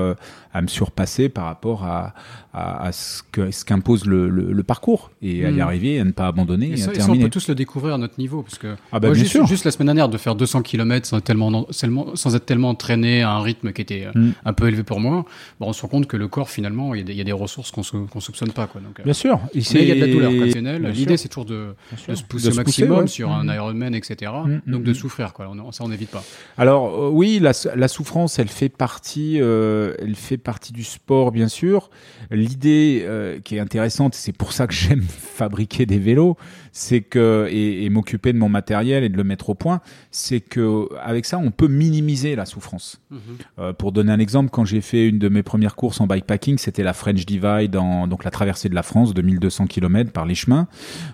à me surpasser par rapport à, à, à ce qu'impose le, le, le, parcours et à y hmm. arriver, à ne pas abandonner. Et, ça, et, ça, on peut tous le découvrir à notre niveau parce que ah bah, moi, juste, juste, la semaine dernière de faire 200 km sans, tellement, sans être tellement entraîné à un rythme qui était hmm. un peu élevé pour moi, on se rend compte que le corps finalement il y a des, il y a des ressources qu'on qu soupçonne pas quoi. Donc, bien sûr, il y a de la douleur occasionnelle. L'idée c'est toujours de, de, se pousser au maximum ouais. sur un hmm. Ironman etc. Donc de souffrir quoi. On, ça on n'évite pas. Alors euh, oui, la, la, souffrance elle fait partie, euh, elle fait partie du sport bien sûr. L'idée euh, qui est intéressante, c'est pour ça que j'aime fabriquer des vélos, c'est que et, et m'occuper de mon matériel et de le mettre au point, c'est que avec ça on peut minimiser la souffrance. -hmm. euh, pour donner un exemple, quand j'ai fait une de mes premières courses en bikepacking, c'était la French Divide, en, donc la traversée de la France de 1200 km par les chemins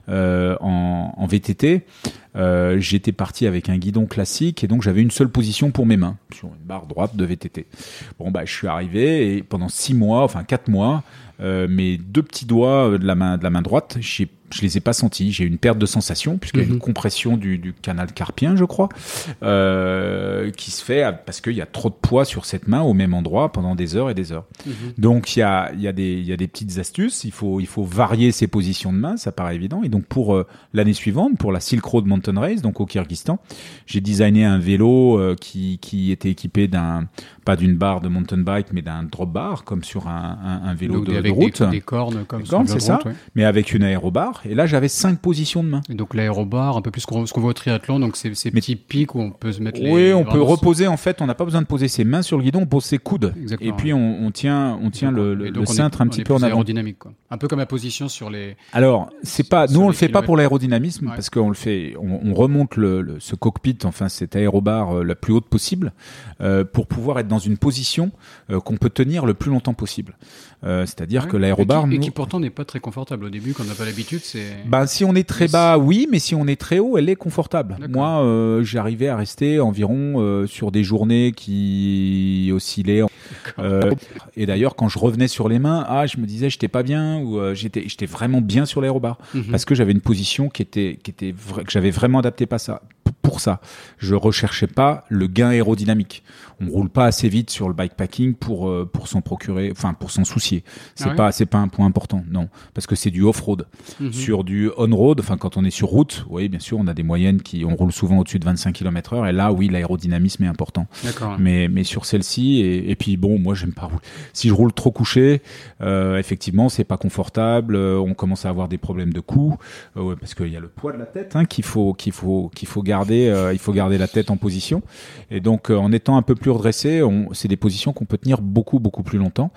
en, en, VTT. J'étais parti avec un guidon classique et donc j'avais une seule position pour mes mains sur une barre droite de VTT. Bon bah je suis arrivé et pendant six mois, enfin quatre mois, mes deux petits doigts de la main de la main droite, j'ai je les ai pas sentis. J'ai eu une perte de sensation puisqu'il y a une mhm. compression du, du, canal carpien, je crois, euh, qui se fait parce qu'il y a trop de poids sur cette main au même endroit pendant des heures et des heures. Mhm. Donc il y a, il y, a des, il y a des petites astuces. Il faut, il faut varier ses positions de main, ça paraît évident. Et donc pour euh, l'année suivante, pour la Silk Road Mountain Race, donc au Kyrgyzstan, j'ai designé un vélo euh, qui, qui était équipé d'un pas d'une barre de mountain bike, mais d'un drop bar, comme sur un, un, un vélo de, route. Des, des cornes comme cornes, c'est ça, mais avec une aérobarre. Et là, j'avais cinq positions de main. Et donc l'aérobar, un peu plus ce qu'on voit au triathlon, donc c'est ces petits pics où on peut se mettre les. Oui, on peut reposer. En fait, on n'a pas besoin de poser ses mains sur le guidon, on pose ses coudes. Et puis on, tient, on tient le, le, cintre un petit peu en avant. aérodynamique, quoi. Un peu comme la position sur les. Alors, c'est pas, nous on le fait pas pour l'aérodynamisme parce qu'on le fait, on, remonte le, ce cockpit, enfin cet aérobar euh, la plus haute possible, euh, pour pouvoir être dans une position euh, qu'on peut tenir le plus longtemps possible. Euh, c'est-à-dire que l'aérobar. Et, qui pourtant n'est pas très confortable au début, quand on n'a pas l'habitude. C'est. Ben, si on est très bas, oui, mais si on est très haut, elle est confortable. Moi, euh, j'arrivais à rester environ euh, sur des journées qui oscillaient. Euh, et d'ailleurs, quand je revenais sur les mains, ah, je me disais, j'étais pas bien ou j'étais, j'étais vraiment bien sur l'aérobar mhm. parce que j'avais une position qui était, qui était, que j'avais vraiment adapté pas ça pour ça. Je recherchais pas le gain aérodynamique. On roule pas assez vite sur le bikepacking pour euh, pour s'en procurer, enfin pour s'en soucier. C'est ah pas c'est pas un point important, non, parce que c'est du off-road. Mhm. Sur du on-road, enfin quand on est sur route, oui, bien sûr, on a des moyennes qui on roule souvent au-dessus de 25 km/h et là oui, l'aérodynamisme est important. Mais mais sur celle-ci et, puis bon, moi j'aime pas rouler. Si je roule trop couché, euh, effectivement, c'est pas confortable, euh, on commence à avoir des problèmes de cou parce qu'il y a le poids de la tête hein, qu'il faut qu'il faut qu'il faut garder euh, il faut garder la tête en position. Et donc, euh, en étant un peu plus redressé, c'est des positions qu'on peut tenir beaucoup, beaucoup plus longtemps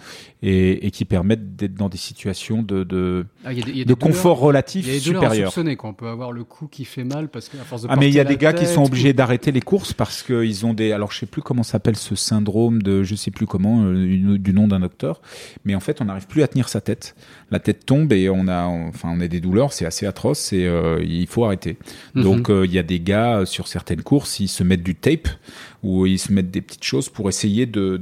et, qui permettent d'être dans des situations de, de, ah, de confort relatif supérieur. qu'on peut avoir le cou qui fait mal parce qu'à force de Ah, mais il y a des gars qui sont obligés d'arrêter les courses parce qu'ils ont des. Alors, je sais plus comment s'appelle ce syndrome de, je sais plus comment, euh, du nom d'un docteur, mais en fait, on n'arrive plus à tenir sa tête. La tête tombe et on a, enfin, on a des douleurs, c'est assez atroce et il faut arrêter. Mhm. Donc, il y a des gars sur certaines courses, ils se mettent du tape ou ils se mettent des petites choses pour essayer de,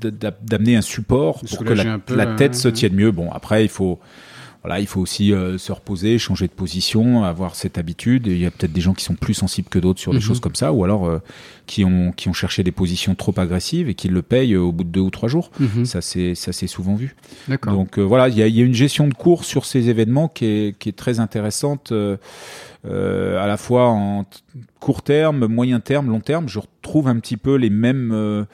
d'amener un support pour que la, tête se tienne mieux. Bon, après, il faut voilà, il faut aussi euh, se reposer, changer de position, avoir cette habitude. il y a peut-être des gens qui sont plus sensibles que d'autres sur des mhm. choses comme ça, ou alors euh, qui ont qui ont cherché des positions trop agressives et qui le payent euh, au bout de deux ou trois jours. Mhm. Ça c'est ça c'est souvent vu. Donc voilà, il y a, y a, une gestion de cours sur ces événements qui est qui est très intéressante. à la fois en court terme, moyen terme, long terme, je retrouve un petit peu les mêmes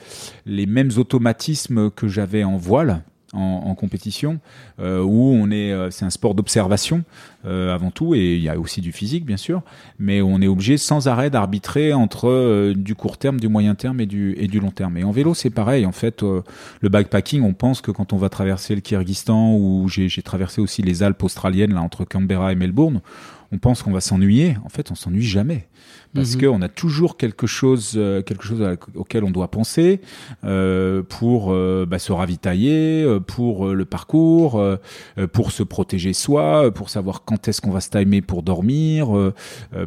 les mêmes automatismes que j'avais en voile en, compétition, euh, où on est, euh, c'est un sport d'observation euh, avant tout, et il y a aussi du physique bien sûr, mais on est obligé sans arrêt d'arbitrer entre du court terme, du moyen terme et du, et du long terme. Et en vélo c'est pareil, en fait, le bikepacking, on pense que quand on va traverser le Kyrgyzstan, ou j'ai traversé aussi les Alpes australiennes là entre Canberra et Melbourne, on pense qu'on va s'ennuyer. En fait, on s'ennuie jamais parce mhm. qu'on a toujours quelque chose, euh, quelque chose auquel on doit penser euh, pour euh, bah, se ravitailler, pour le parcours, pour se protéger soi, pour savoir quand est-ce qu'on va se timer pour dormir,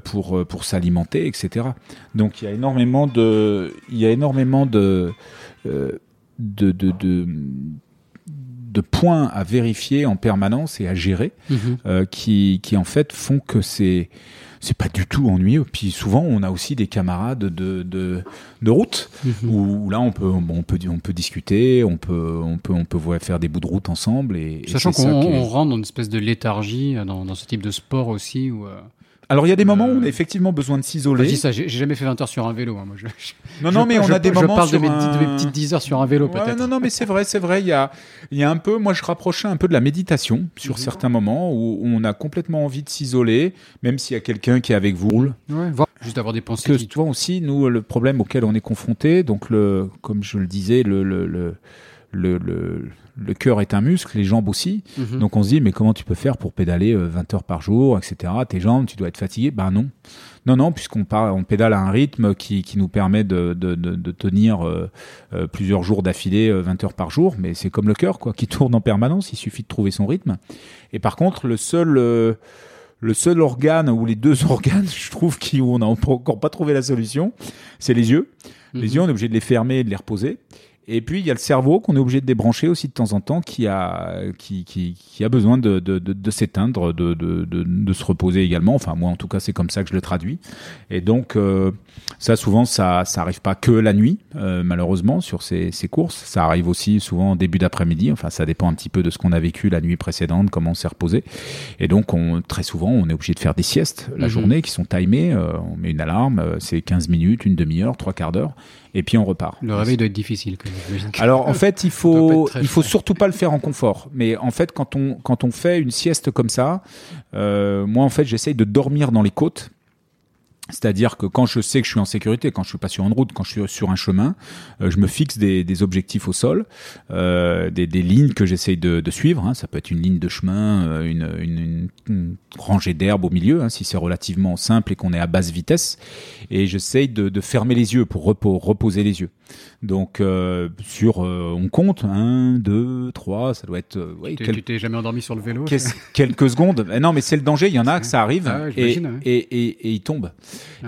pour pour s'alimenter, etc. Donc il y a énormément de, il y a énormément de de, de, de de points à vérifier en permanence et à gérer mhm. euh, qui, qui en fait font que c'est c'est pas du tout ennuyeux. Puis souvent, on a aussi des camarades de, de, de route mhm. où, là, on peut, on peut, on peut discuter, on peut, on peut, on peut faire des bouts de route ensemble. Et, Sachant qu'on rentre dans une espèce de léthargie dans, dans ce type de sport aussi où. Euh, alors il y a des moments où on a euh, effectivement besoin de s'isoler. Je dis ça, j'ai jamais fait 20 heures sur un vélo. Hein, moi, non, non, mais on a des moments. Je parle de, mes, petites 10 heures sur un vélo peut-être. Non, non, mais c'est vrai, c'est vrai. Il y a, y a un peu, moi je rapprochais un peu de la méditation sur mhm. certains moments où, on a complètement envie de s'isoler, même s'il y a quelqu'un qui est avec vous. Ouais, juste avoir des pensées. Que, qui... aussi, nous, le problème auquel on est confronté, donc le, comme je le disais, le, le, le le, le, le cœur est un muscle, les jambes aussi. Mhm. Donc on se dit, mais comment tu peux faire pour pédaler euh, 20 heures par jour, etc. Tes jambes, tu dois être fatigué? Ben non. Non, non, puisqu'on on pédale à un rythme qui, qui nous permet de, de, de, de tenir euh, euh, plusieurs jours d'affilée, euh, 20 heures par jour. Mais c'est comme le cœur, quoi, qui tourne en permanence. Il suffit de trouver son rythme. Et par contre, le seul, euh, le seul organe ou les deux organes, je trouve, qui, où on n'a encore pas trouvé la solution, c'est les yeux. Les Mhm. yeux, on est obligé de les fermer et de les reposer. Et puis il y a le cerveau qu'on est obligé de débrancher aussi de temps en temps, qui a qui, qui, qui a besoin de, de, de, de s'éteindre, de, de, de, de se reposer également. Enfin moi en tout cas c'est comme ça que je le traduis. Et donc euh, ça souvent ça ça arrive pas que la nuit euh, malheureusement sur ces, ces courses. Ça arrive aussi souvent en début d'après-midi. Enfin ça dépend un petit peu de ce qu'on a vécu la nuit précédente, comment on s'est reposé. Et donc on très souvent on est obligé de faire des siestes la Mhm. journée qui sont timées. Euh, on met une alarme, euh, c'est 15 minutes, une demi-heure, trois quarts d'heure, et puis on repart. Le réveil doit être difficile, quand même, j'imagine. Alors en fait, il faut il faut surtout pas le faire en confort. Mais en fait, quand on quand on fait une sieste comme ça, euh, moi en fait, j'essaye de dormir dans les côtes. C'est-à-dire que quand je sais que je suis en sécurité, quand je suis pas sur une route, quand je suis sur un chemin, euh, je me fixe des, des objectifs au sol, euh, des, des lignes que j'essaye de, de suivre. hein. Ça peut être une ligne de chemin, euh, une, une, une- rangée d'herbe au milieu, hein, si c'est relativement simple et qu'on est à basse vitesse. Et j'essaye de, de fermer les yeux pour repo- reposer les yeux. Donc euh, sur, euh, on compte, un, deux, trois, ça doit être ouais, Tu quel- t'es jamais endormi sur le vélo quelques secondes. Eh Non, mais c'est le danger. Il y en a que ça arrive Ah ouais, et, et, et, et il tombe.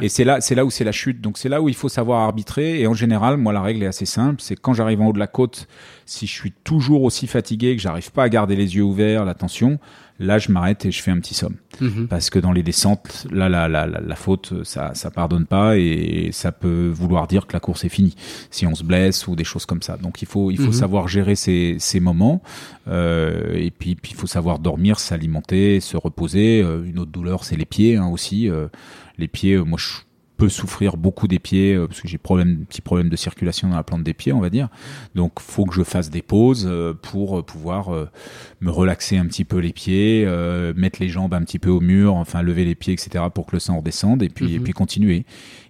Et c'est là, c'est là où c'est la chute. Donc c'est là où il faut savoir arbitrer. Et en général, moi, la règle est assez simple. C'est quand j'arrive en haut de la côte, si je suis toujours aussi fatigué que j'arrive pas à garder les yeux ouverts, l'attention, là, je m'arrête et je fais un petit somme. Mhm. Parce que dans les descentes, là, la, la, la, la faute, ça, ça pardonne pas et ça peut vouloir dire que la course est finie si on se blesse ou des choses comme ça. Donc il faut, il faut Mhm. savoir gérer ces, ces moments euh, et puis, puis il faut savoir dormir, s'alimenter, se reposer. Euh, une autre douleur, c'est les pieds hein, aussi. Euh, les pieds, euh, moi je peux souffrir beaucoup des pieds euh, parce que j'ai problème, petit problème de circulation dans la plante des pieds, on va dire. Donc faut que je fasse des pauses euh, pour pouvoir me relaxer un petit peu les pieds, mettre les jambes un petit peu au mur, enfin lever les pieds, etc. pour que le sang redescende et puis, et Mhm. puis continuer.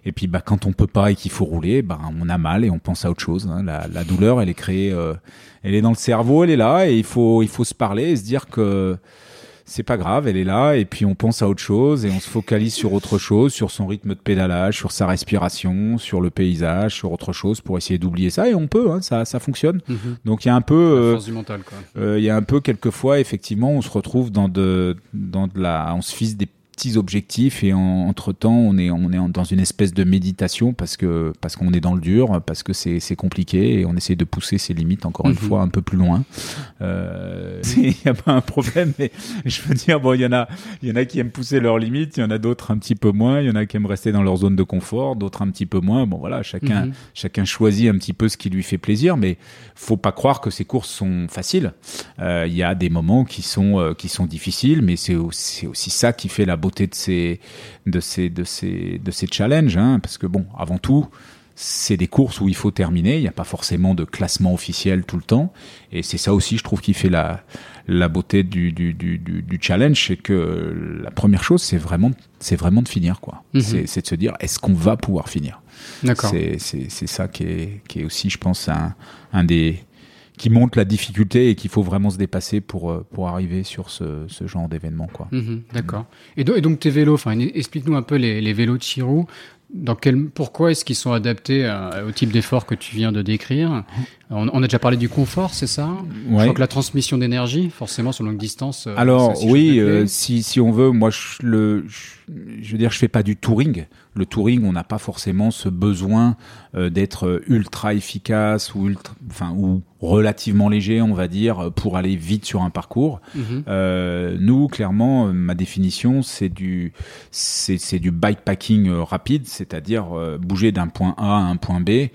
Et puis bah, quand on peut pas et qu'il faut rouler, bah, on a mal et on pense à autre chose. hein. La, la douleur, elle est créée, euh, elle est dans le cerveau, elle est là et il faut, il faut se parler et se dire que c'est pas grave, elle est là, et puis on pense à autre chose, et on se focalise sur autre chose, sur son rythme de pédalage, sur sa respiration, sur le paysage, sur autre chose, pour essayer d'oublier ça, et on peut, hein, ça, ça fonctionne. Mhm. Donc il y a un peu, La euh, force du mental, quoi. euh, il y a un peu quelquefois, effectivement, on se retrouve dans de, dans de la, on se fixe des petits objectifs et entre temps on est on est en- dans une espèce de méditation parce que parce qu'on est dans le dur parce que c'est c'est compliqué et on essaie de pousser ses limites encore une Mhm. fois un peu plus loin euh, il y a pas un problème mais je veux dire bon il y en a il y en a qui aiment pousser leurs limites il y en a d'autres un petit peu moins il y en a qui aiment rester dans leur zone de confort d'autres un petit peu moins bon voilà chacun Mhm. chacun choisit un petit peu ce qui lui fait plaisir, mais faut pas croire que ces courses sont faciles. Euh, Il y a des moments qui sont euh, qui sont difficiles, mais c'est aussi, c'est aussi ça qui fait la beauté de ces de ces de ces de ces challenges, hein, parce que bon, avant tout. C'est des courses où il faut terminer. Il n'y a pas forcément de classement officiel tout le temps, et c'est ça aussi, je trouve, qui fait la la beauté du du du, du, challenge, c'est que la première chose, c'est vraiment c'est vraiment de finir, quoi. Mhm. C'est de se dire, est-ce qu'on va pouvoir finir? D'accord. c'est ça qui est qui est aussi, je pense, un un des qui montre la difficulté et qu'il faut vraiment se dépasser pour euh, pour arriver sur ce ce genre d'événement, quoi. Mhm, D'accord. Et, do- et donc tes vélos, explique-nous un peu les, les vélos de Chirou. Dans pourquoi est-ce qu'ils sont adaptés au type d'effort que tu viens de décrire? On, on a déjà parlé du confort, c'est ça? Je Ouais. crois que la transmission d'énergie, forcément sur longue distance. euh, Alors assez oui, euh, si si on veut, moi je le je, je veux dire, je fais pas du touring. Le touring, on n'a pas forcément ce besoin euh, d'être ultra efficace ou ultra, enfin ou relativement léger, on va dire, pour aller vite sur un parcours. Mhm. Euh, nous, clairement, ma définition, c'est du, c'est, c'est du bikepacking rapide, c'est-à-dire bouger d'un point A à un point B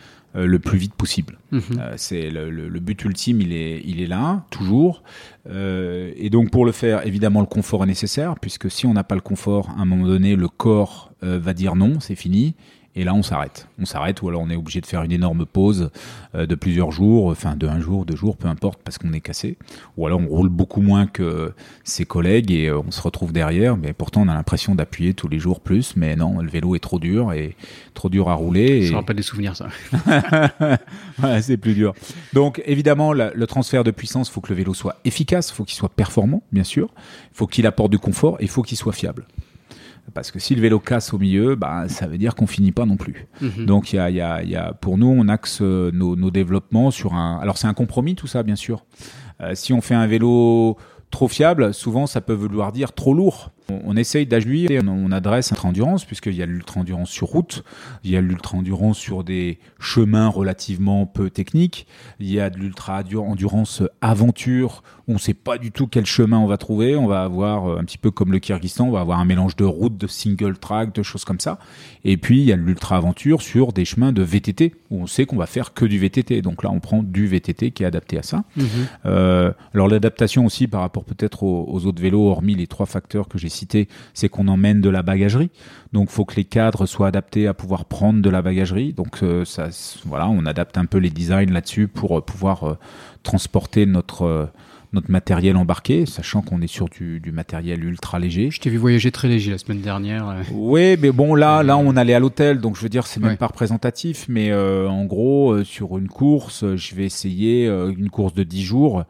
le plus vite possible. Mhm. Euh, c'est le, le- le but ultime, il est, il est là, toujours. Euh, et donc, pour le faire, évidemment, le confort est nécessaire, puisque si on n'a pas le confort, à un moment donné, le corps euh, va dire non, c'est fini. Et là, on s'arrête. On s'arrête ou alors on est obligé de faire une énorme pause de plusieurs jours, enfin de un jour, deux jours, peu importe, parce qu'on est cassé. Ou alors on roule beaucoup moins que ses collègues et on se retrouve derrière, mais pourtant on a l'impression d'appuyer tous les jours plus. Mais non, le vélo est trop dur et trop dur à rouler. Ça rappelle des souvenirs, ça. c'est plus dur. Donc évidemment, le transfert de puissance, il faut que le vélo soit efficace, il faut qu'il soit performant, bien sûr. Il faut qu'il apporte du confort et il faut qu'il soit fiable. Parce que si le vélo casse au milieu, bah, ça veut dire qu'on finit pas non plus. Mhm. Donc, y a, y a, y a, pour nous, on axe euh, nos, nos développements sur un. Alors, c'est un compromis, tout ça, bien sûr. Euh, si on fait un vélo trop fiable, souvent, ça peut vouloir dire trop lourd. On, essaye d'ajouter, on, adresse l'ultra-endurance, puisqu'il y a l'ultra-endurance sur route, il y a l'ultra-endurance sur des chemins relativement peu techniques, il y a de l'ultra-endurance aventure, on ne sait pas du tout quel chemin on va trouver, on va avoir, euh, un petit peu comme le Kyrgyzstan, on va avoir un mélange de routes, de single track, de choses comme ça. Et puis, il y a l'ultra-aventure sur des chemins de VTT, où on sait qu'on va faire que du VTT. Donc là, on prend du VTT qui est adapté à ça. Mhm. Euh, alors l'adaptation aussi par rapport peut-être aux, aux autres vélos, hormis les trois facteurs que j'ai c'est qu'on emmène de la bagagerie. Donc, faut que les cadres soient adaptés à pouvoir prendre de la bagagerie. Donc, euh, ça, voilà, on adapte un peu les designs là-dessus pour euh, pouvoir euh, transporter notre notre matériel embarqué, sachant qu'on est sur du, matériel ultra léger. Je t'ai vu voyager très léger la semaine dernière. Oui, mais bon, là, là, on allait à l'hôtel, donc je veux dire, c'est même pas représentatif, mais en gros, sur une course, je vais essayer une course de 10 jours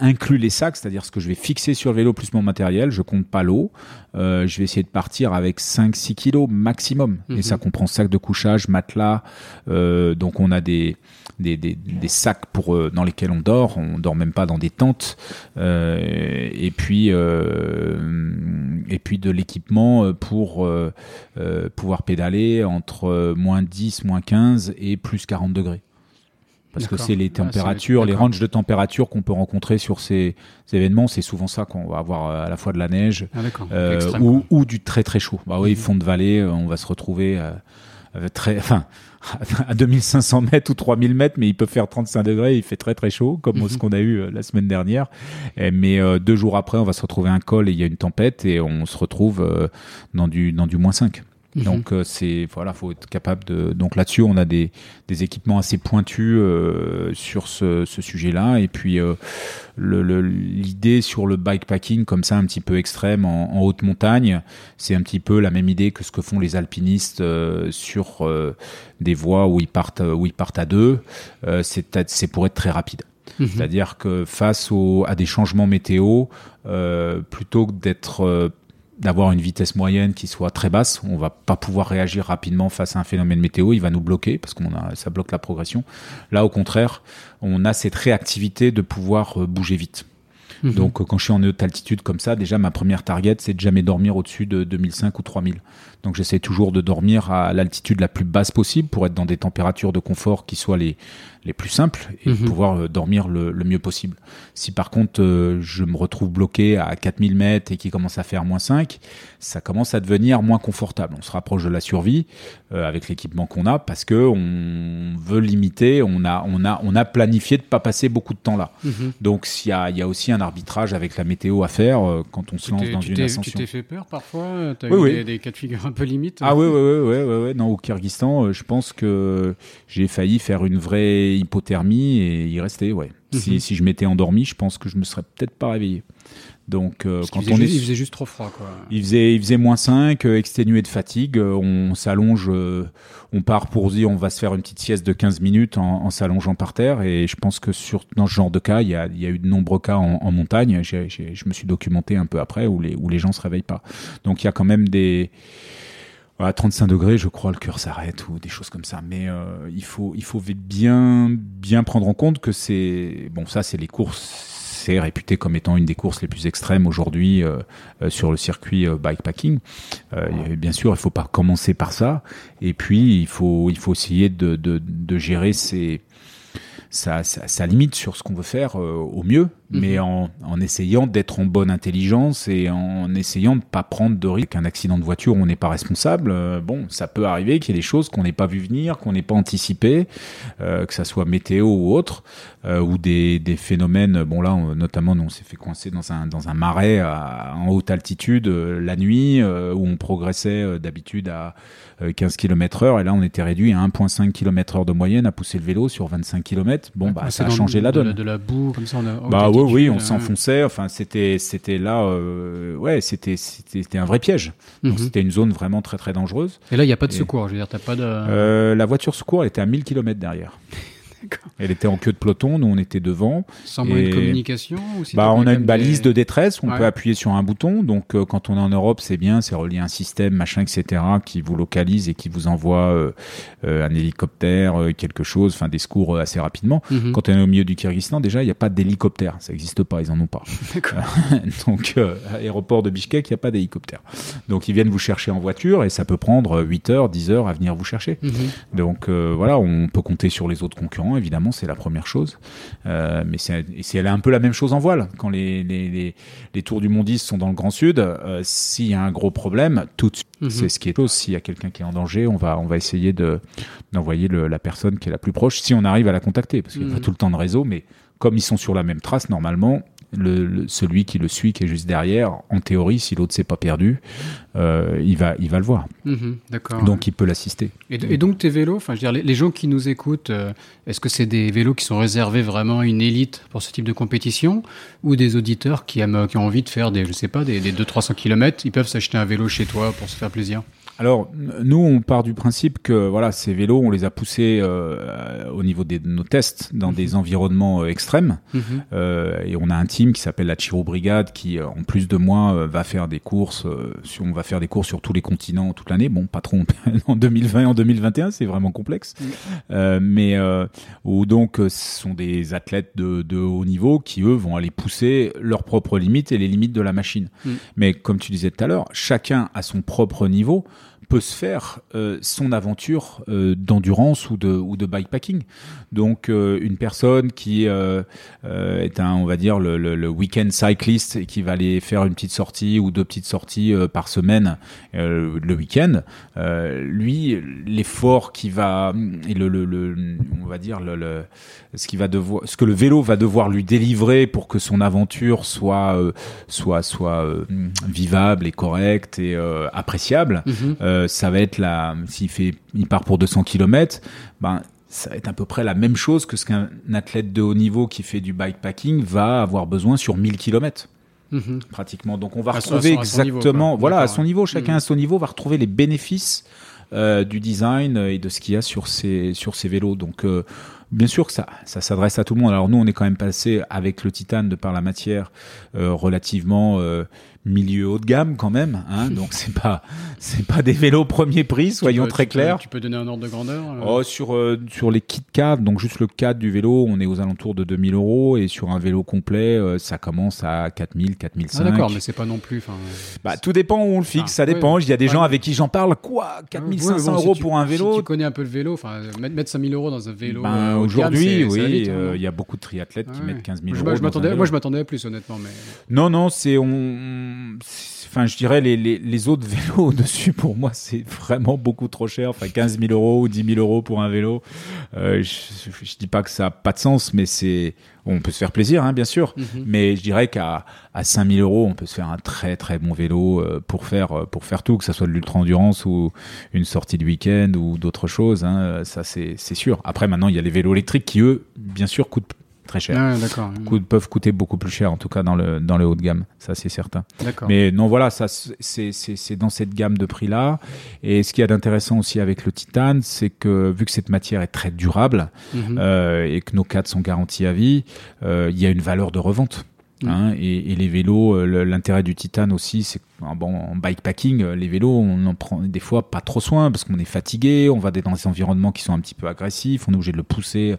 inclus les sacs, c'est-à-dire ce que je vais fixer sur le vélo plus mon matériel, je compte pas l'eau. Euh, je vais essayer de partir avec 5-6 kilos maximum. Et ça mhm. comprend sac de couchage, matelas. Euh, donc on a des, des, des, des sacs pour, euh, dans lesquels on dort. On dort même pas dans des tentes. Euh, et puis et puis de l'équipement pour pouvoir pédaler entre moins 10, moins 15 et plus 40 degrés parce que c'est les ah, températures, les ranges de température qu'on peut rencontrer sur ces, événements. C'est souvent ça qu'on va avoir euh, à la fois de la neige ah, euh, ou, ou, du très très chaud. Bah oui, mhm. fond de vallée, euh, on va se retrouver très, enfin, à 2500 mètres ou 3000 mètres, mais il peut faire 35 degrés, il fait très très chaud, comme mhm. ce qu'on a eu la semaine dernière. mais deux jours après, on va se retrouver un col et il y a une tempête et on se retrouve dans du dans du moins 5. Mhm. Donc euh, c'est voilà, faut être capable de. Donc là-dessus, on a des, des équipements assez pointus euh, sur ce, ce sujet-là. Et puis euh, l'idée sur le bikepacking comme ça, un petit peu extrême en, en haute montagne, c'est un petit peu la même idée que ce que font les alpinistes sur des voies où ils partent où ils partent à deux. c'est c'est pour être très rapide. Mhm. C'est-à-dire que face au, à des changements météo, euh, plutôt que d'être d'avoir une vitesse moyenne qui soit très basse. On va pas pouvoir réagir rapidement face à un phénomène météo. Il va nous bloquer parce qu'on a, ça bloque la progression. Là, au contraire, on a cette réactivité de pouvoir euh, bouger vite. Mhm. Donc, euh, quand je suis en haute altitude comme ça, déjà ma première target, c'est de jamais dormir au-dessus de 2005 ou 3000. Donc, j'essaie toujours de dormir à l'altitude la plus basse possible pour être dans des températures de confort qui soient les les plus simples et mhm. pouvoir euh, dormir le, mieux possible. Si par contre euh, je me retrouve bloqué à 4000 mètres et qui commence à faire moins 5, ça commence à devenir moins confortable. On se rapproche de la survie euh, avec l'équipement qu'on a parce que on veut limiter, on a, on a, on a planifié de pas passer beaucoup de temps là. Mhm. Donc il y a, y a aussi un arbitrage avec la météo à faire quand on se lance dans une ascension. Tu t'es fait peur parfois as eu Des, cas de figure peu limites Ah oui, oui, oui, oui, oui, Non, au Kyrgyzstan, je pense que j'ai failli faire une vraie hypothermie et y rester, ouais. si, mhm. si, je m'étais endormi, je pense que je me serais peut-être pas réveillé. Donc euh, quand on est, il faisait juste trop froid quoi. Il faisait il faisait moins 5, euh, exténué de fatigue, euh, on s'allonge on part pour dire on va se faire une petite sieste de 15 minutes en, s'allongeant par terre et je pense que sur dans ce genre de cas, il y a, il y a eu de nombreux cas en, montagne, je me suis documenté un peu après où les où les gens se réveillent pas. Donc il y a quand même des à 35 degrés, je crois, le cœur s'arrête ou des choses comme ça. Mais il faut, il faut bien, bien prendre en compte que c'est bon. Ça, c'est les courses. C'est réputé comme étant une des courses les plus extrêmes aujourd'hui euh, euh, sur le circuit bikepacking. bien sûr, il faut pas commencer par ça. Et puis, il faut, essayer de, gérer sa, limite sur ce qu'on veut faire au mieux mais en, en essayant d'être en bonne intelligence et en essayant de pas prendre de risques. Un accident de voiture, on n'est pas responsable. Euh, bon, ça peut arriver qu'il y ait des choses qu'on n'ait pas vu venir, qu'on n'ait pas anticipé, euh, que ça soit météo ou autre, euh, ou des, des phénomènes. Bon là, on- notamment, nous, on s'est fait coincer dans un dans un marais à- en haute altitude la nuit, où on progressait d'habitude à euh, 15 km heure, et là, on était réduit à 1,5 km heure de moyenne à pousser le vélo sur 25 km. Bon, bah, ça a changé la de donne. De la boue, comme ça, on a. Bah oui, oui, on euh, s'enfonçait. Enfin, c'était, c'était là, euh, ouais, c'était, c'était, c'était un vrai piège. Donc, mhm. c'était une zone vraiment très, très dangereuse. Et là, il n'y a pas de Et- secours. Je veux dire, t'as pas de. Euh, la voiture secours, elle était à 1000 km derrière. Elle était en queue de peloton, nous on était devant. Sans moyen de communication ou si Bah, on a une balise des- de détresse, on Ouais. peut appuyer sur un bouton. Donc euh, quand on est en Europe, c'est bien, c'est relié à un système, machin, etc., qui vous localise et qui vous envoie euh, euh, un hélicoptère, euh, quelque chose, enfin des secours euh, assez rapidement. Mhm. Quand on est au milieu du Kyrgyzstan, déjà, il n'y a pas d'hélicoptère. Ça n'existe pas, ils en ont pas. Donc, euh, à l'aéroport de Bishkek, il n'y a pas d'hélicoptère. Donc, ils viennent vous chercher en voiture et ça peut prendre 8 heures, 10 heures à venir vous chercher. Mhm. Donc, euh, voilà, on peut compter sur les autres concurrents, évidemment, c'est la première chose. Euh, mais c'est un peu la même chose en voile. Quand les, les, les, les tours du mondiste sont dans le Grand Sud, euh, s'il y a un gros problème, tout de suite, Mhm. c'est ce qui est chose. S'il y a quelqu'un qui est en danger, on va, on va essayer de d'envoyer la personne qui est la plus proche, si on arrive à la contacter, parce qu'il n'y a Mhm. pas tout le temps de réseau, mais comme ils sont sur la même trace, normalement, le, le- celui qui le suit, qui est juste derrière, en théorie, si l'autre s'est pas perdu, euh, il va, il va le voir. Mhm. D'accord. Donc, il peut l'assister. Et, et donc tes vélos, enfin je veux dire, les, les gens qui nous écoutent, euh, est-ce que c'est des vélos qui sont réservés vraiment à une élite pour ce type de compétition, ou des auditeurs qui aiment, qui ont envie de faire des, je sais pas, des, des 200-300 km, ils peuvent s'acheter un vélo chez toi pour se faire plaisir? Alors, nous, on part du principe que voilà, ces vélos, on les a poussés euh, au niveau des- de nos tests dans des environnements euh, extrêmes. Mhm. Euh, et on a un team qui s'appelle la Chiro Brigade qui, euh, en plus de moi, euh, va faire des courses. euh, sur, on va faire des courses sur tous les continents toute l'année. Bon, pas trop en 2020 et en 2021, c'est vraiment complexe. Mhm. Euh, mais euh, où donc, ce sont des athlètes de, de haut niveau qui, eux, vont aller pousser leurs propres limites et les limites de la machine. Mhm. Mais comme tu disais tout à l'heure, chacun à son propre niveau peut se faire euh, son aventure euh, d'endurance ou de, ou de bikepacking. Donc euh, une personne qui euh, euh, est un, on va dire, le, le, le week-end cycliste et qui va aller faire une petite sortie ou deux petites sorties euh, par semaine euh, le week-end, euh, lui, l'effort qui va, et le, le, le- on va dire, le, le- ce qui va devoir, ce que le vélo va devoir lui délivrer pour que son aventure soit, euh, soit, soit euh, vivable et correcte et euh, appréciable, Mhm. Euh, ça va être la, s'il fait, il part pour 200 km, ben, ça va être à peu près la même chose que ce qu'un athlète de haut niveau qui fait du bikepacking va avoir besoin sur 1000 km Mhm. pratiquement. Donc on va À retrouver son- niveau, exactement, voilà, à son niveau, chacun Mhm. à son niveau va retrouver les bénéfices euh, du design et de ce qu'il y a sur ces sur ces vélos. Donc euh, bien sûr que ça ça s'adresse à tout le monde. Alors nous on est quand même passé avec le titane de par la matière euh, relativement euh, milieu haut de gamme quand même. Hein, donc c'est pas c'est pas des vélos premier prix, soyons peux- très clairs. Tu peux donner un ordre de grandeur euh, Oh, sur, euh, sur les kits cadres, donc juste le cadre du vélo, on est aux alentours de 2000 euros et sur un vélo complet, euh, ça commence à 4000, Ah 4005. d'accord, mais c'est pas non plus. enfin, Bah, tout dépend où on le fixe, Ah, ça ouais. dépend. Il y a des Ouais. gens avec qui j'en parle. Quoi 4500 Ouais, bon, si euros tu- pour un Si vélo tu connais un peu le vélo, enfin mettre, mettre 5000 euros dans un vélo. Ben, euh, gamme, Aujourd'hui, oui, hein, il y a beaucoup de triathlètes qui mettent 15 000 Moi, je- euros. moi je m'attendais à plus honnêtement, mais Non, non, c'est on. Enfin, je dirais les, les, les autres vélos dessus pour moi c'est vraiment beaucoup trop cher. Enfin, 15 000 euros ou 10 000 euros pour un vélo. Euh, je, je dis pas que ça a pas de sens, mais c'est on peut se faire plaisir, hein, bien sûr. Mhm. Mais je dirais qu'à à 5 000 euros, on peut se faire un très très bon vélo euh, pour faire pour faire tout, que ça soit de l'ultra endurance ou une sortie de week-end ou d'autres choses. Hein, ça c'est c'est sûr. Après, maintenant, il y a les vélos électriques qui eux, bien sûr, coûtent très cher. Ah, d'accord. Coûtent- peuvent coûter beaucoup plus cher, en tout cas dans le dans le haut de gamme, ça c'est certain. D'accord. Mais non, voilà, ça c'est c'est c'est dans cette gamme de prix là. Et ce qu'il y a d'intéressant aussi avec le titane, c'est que vu que cette matière est très durable Mhm. euh, et que nos cadres sont garantis à vie, euh, il y a une valeur de revente. Mhm. Hein, et, et les vélos, euh, l'intérêt du titane aussi, c'est ah bon, en bikepacking, euh, les vélos, on en prend des fois pas trop soin parce qu'on est fatigué, on va dans des environnements qui sont un petit peu agressifs, on est obligé de le pousser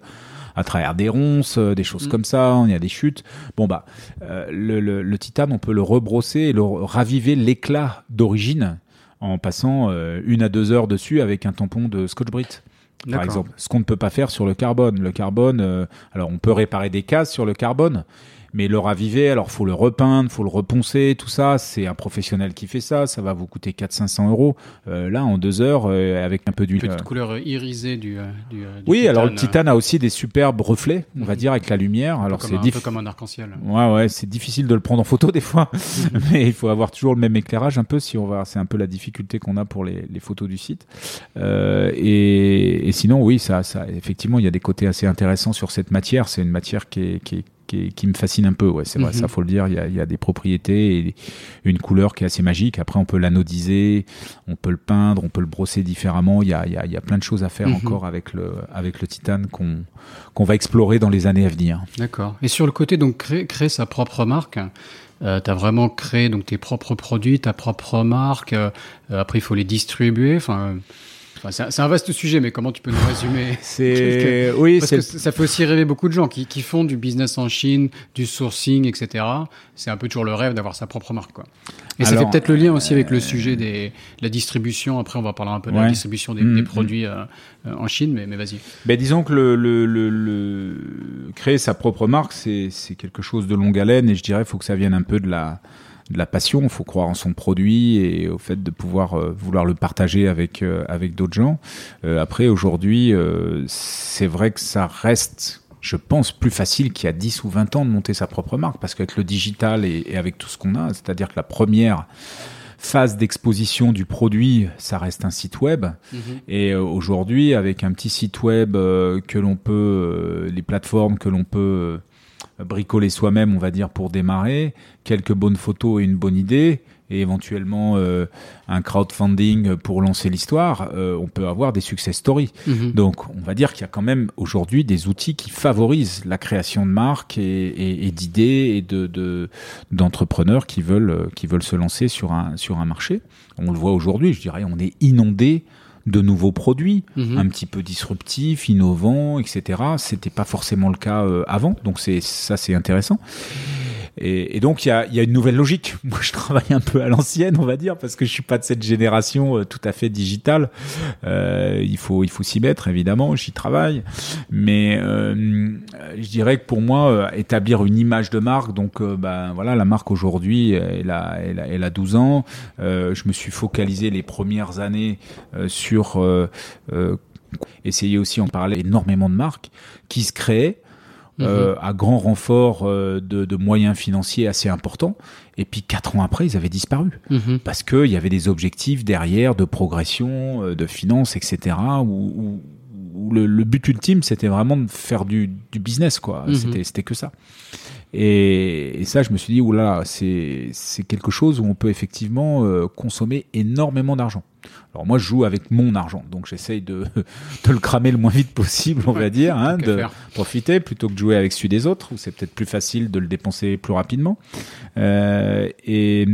à travers des ronces, euh, des choses Mhm. comme ça, il y a des chutes. Bon bah, euh, le, le, le titane, on peut le rebrosser et le raviver l'éclat d'origine en passant euh, une à deux heures dessus avec un tampon de Scotch Brite par exemple. Ce qu'on ne peut pas faire sur le carbone. Le carbone, euh, alors on peut réparer des cases sur le carbone, mais le raviver, alors faut le repeindre, faut le reponcer, tout ça, c'est un professionnel qui fait ça, ça va vous coûter 400-500 euros. Euh, là, en deux heures, euh, avec un peu d'huile. Petite couleur irisée du. du, du oui, titane, alors le titane a aussi des superbes reflets, on va dire, avec la lumière. Alors comme c'est un, un diff- peu comme un arc-en-ciel. Ouais, ouais, c'est difficile de le prendre en photo des fois, mais il faut avoir toujours le même éclairage un peu si on va. C'est un peu la difficulté qu'on a pour les, les photos du site. Euh, et, et sinon, oui, ça, ça, effectivement, il y a des côtés assez intéressants sur cette matière. C'est une matière qui est, qui est qui, qui me fascine un peu, ouais, c'est vrai, Mhm. ça faut le dire. Il y, a, il y a des propriétés et une couleur qui est assez magique. Après, on peut l'anodiser, on peut le peindre, on peut le brosser différemment. Il y a, il y a, il y a plein de choses à faire Mhm. encore avec le, avec le titane qu'on qu'on va explorer dans les années à venir. D'accord. Et sur le côté, donc, créer, créer sa propre marque, euh, tu as vraiment créé donc, tes propres produits, ta propre marque. euh, euh, après, il faut les distribuer. Enfin, euh, enfin, c'est un- vaste sujet, mais comment tu peux nous résumer C'est oui, Parce que ça fait aussi rêver beaucoup de gens qui, qui font du business en Chine, du sourcing, etc. C'est un peu toujours le rêve d'avoir sa propre marque. Quoi. Et ça fait peut-être le lien aussi avec le sujet des, de la distribution. Après, on va parler un peu de la distribution des, Mm, des mm. produits euh, euh, en Chine, mais, mais vas-y. Ben, disons que le, le, le, le- créer sa propre marque, c'est c'est quelque chose de longue haleine et je dirais faut que ça vienne un peu de la de la passion, il faut croire en son produit et au fait de pouvoir euh, vouloir le partager avec euh, avec d'autres gens. Euh, après aujourd'hui, euh, c'est vrai que ça reste je pense plus facile qu'il y a 10 ou 20 ans de monter sa propre marque parce qu'avec le digital et, et avec tout ce qu'on a, c'est-à-dire que la première phase d'exposition du produit, ça reste un site web. Et euh, aujourd'hui, avec un petit site web euh, que l'on peut, euh, les plateformes que l'on peut euh, bricoler soi-même, on va dire, pour démarrer, quelques bonnes photos et une bonne idée, et éventuellement euh, un crowdfunding pour lancer l'histoire, euh, on peut avoir des success stories. Mhm. Donc, on va dire qu'il y a quand même aujourd'hui des outils qui favorisent la création de marques et, et- et d'idées et de de- d'entrepreneurs qui veulent euh, qui veulent se lancer sur un sur un marché. On le voit aujourd'hui, je dirais, on est inondé de nouveaux produits, Mhm. un petit peu disruptifs, innovants, etc. C'était pas forcément le cas euh, avant, donc c'est ça c'est intéressant. Et, et donc il y a, y a une nouvelle logique. Moi, je travaille un peu à l'ancienne, on va dire, parce que je suis pas de cette génération euh, tout à fait digitale. Euh, il faut, il faut s'y mettre, évidemment. J'y travaille, mais euh, je dirais que pour moi, euh, établir une image de marque, donc euh, ben voilà, la marque aujourd'hui, elle a, elle a, elle a 12 ans. Euh, je me suis focalisé les premières années sur essayer aussi en parler énormément de marques qui se créaient euh, à grand renfort euh, de, de moyens financiers assez importants. Et puis quatre ans après, ils avaient disparu Mhm. parce qu'il y avait des objectifs derrière de progression, euh, de finances, etc. Où, où- où le, le but ultime, c'était vraiment de faire du, du business, quoi. Mhm. C'était, c'était que ça. Et, et ça, je me suis dit, oula, c'est, c'est quelque chose où on peut effectivement euh, consommer énormément d'argent. Alors moi, je joue avec mon argent, donc j'essaye de, de le cramer le moins vite possible, on va dire, hein, de faire. profiter plutôt que de jouer avec celui des autres, où c'est peut-être plus facile de le dépenser plus rapidement. Euh, et,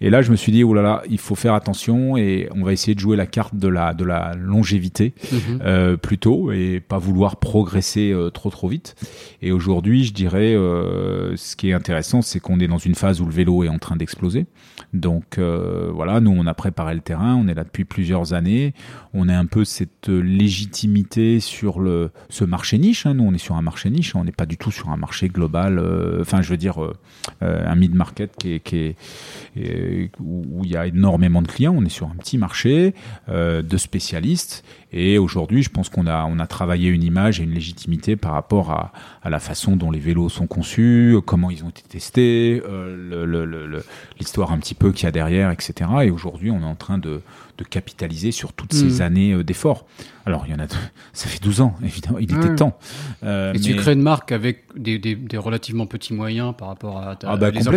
et là, je me suis dit, oh là là, il faut faire attention et on va essayer de jouer la carte de la, de la longévité Mhm. euh, plutôt et pas vouloir progresser euh, trop trop vite. Et aujourd'hui, je dirais, euh, ce qui est intéressant, c'est qu'on est dans une phase où le vélo est en train d'exploser. Donc euh, voilà, nous on a préparé le terrain, on est là depuis plusieurs années, on a un peu cette légitimité sur le ce marché niche. Hein. Nous on est sur un marché niche, on n'est pas du tout sur un marché global. euh, Enfin, je veux dire euh, un mid market qui où il y a énormément de clients. On est sur un petit marché de spécialistes. Et aujourd'hui, je pense qu'on a, on a travaillé une image et une légitimité par rapport à, à la façon dont les vélos sont conçus, comment ils ont été testés, euh, l'histoire un petit peu qu'il y a derrière, etc. Et aujourd'hui, on est en train de, de capitaliser sur toutes ces Mhm. années euh, d'efforts. Alors, il y en a, ça fait 12 ans, évidemment, il était Ouais. temps. Euh, Et tu mais- crées une marque avec des, des, des relativement petits moyens par rapport à ta, Ah bah, les que tu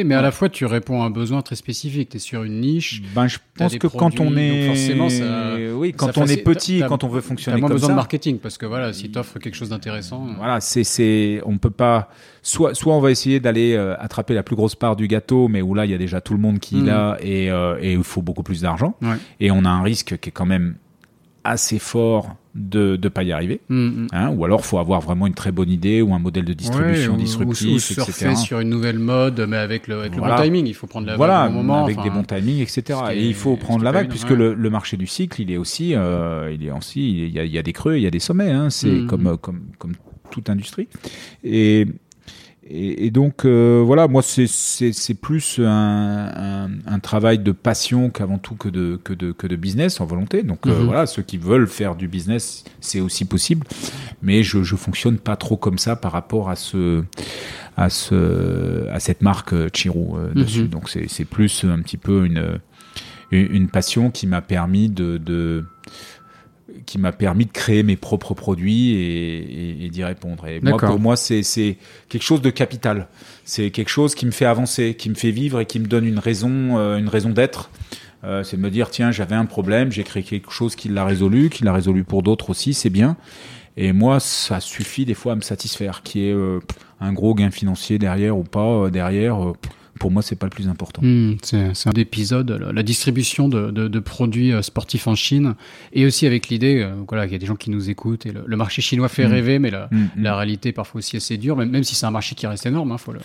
as mais à la fois tu réponds à un besoin très spécifique. Tu es sur une niche, Ben, je pense que quand on est, forcément, ça- oui, quand ça on est petit, t'as- quand on veut tu as fonctionner moins comme besoin ça, de marketing parce que voilà, si tu offres quelque chose d'intéressant. euh, Voilà, c'est on peut pas soit soit on va essayer d'aller euh, attraper la plus grosse part du gâteau, mais où là il y a déjà tout le monde qui Mm. l'a et euh, et il faut beaucoup plus d'argent Ouais. et on a un risque qui est quand même assez fort de de pas y arriver. Mm, mm. Hein, ou alors faut avoir vraiment une très bonne idée ou un modèle de distribution Ouais, ou- disruptif, ou, ou surfer etc. sur une nouvelle mode, mais avec le, avec Voilà. le bon timing. Il faut prendre la voilà, vague au moment. avec enfin, des bons timings, etc. Et il faut prendre la vague puisque ouais. le, le marché du cycle, il est aussi, euh, il est aussi, il y a, il y a des creux, il y a des sommets. Hein, c'est Mhm. comme, comme, comme toute industrie. Et et, et, donc euh, voilà, moi c'est c'est plus un, un, un, travail de passion qu'avant tout que de que de que de business en volonté. Donc euh, mhm. voilà, ceux qui veulent faire du business, c'est aussi possible, mais je je fonctionne pas trop comme ça par rapport à ce à ce à cette marque euh, Chirou euh, mhm. dessus. Donc c'est c'est plus un petit peu une une passion qui m'a permis de, de qui m'a permis de créer mes propres produits et, et, d'y répondre. Et moi, pour moi, c'est quelque chose de capital. C'est quelque chose qui me fait avancer, qui me fait vivre et qui me donne une raison, euh, une raison d'être. Euh, c'est de me dire tiens, j'avais un problème, j'ai créé quelque chose qui l'a résolu, qui l'a résolu pour d'autres aussi, c'est bien. Et moi, ça suffit des fois à me satisfaire, qui est euh, un gros gain financier derrière ou pas derrière pour moi, c'est pas le plus important. Hmm, c'est un épisode, la distribution de, de, de, produits euh, sportifs en Chine, et aussi avec l'idée, euh, voilà, qu'il y a des gens qui nous écoutent, et le, marché chinois fait hmm. rêver, mais la, hmm, la, réalité parfois aussi assez dure, même, même si c'est un marché qui reste énorme. Hein, faut le...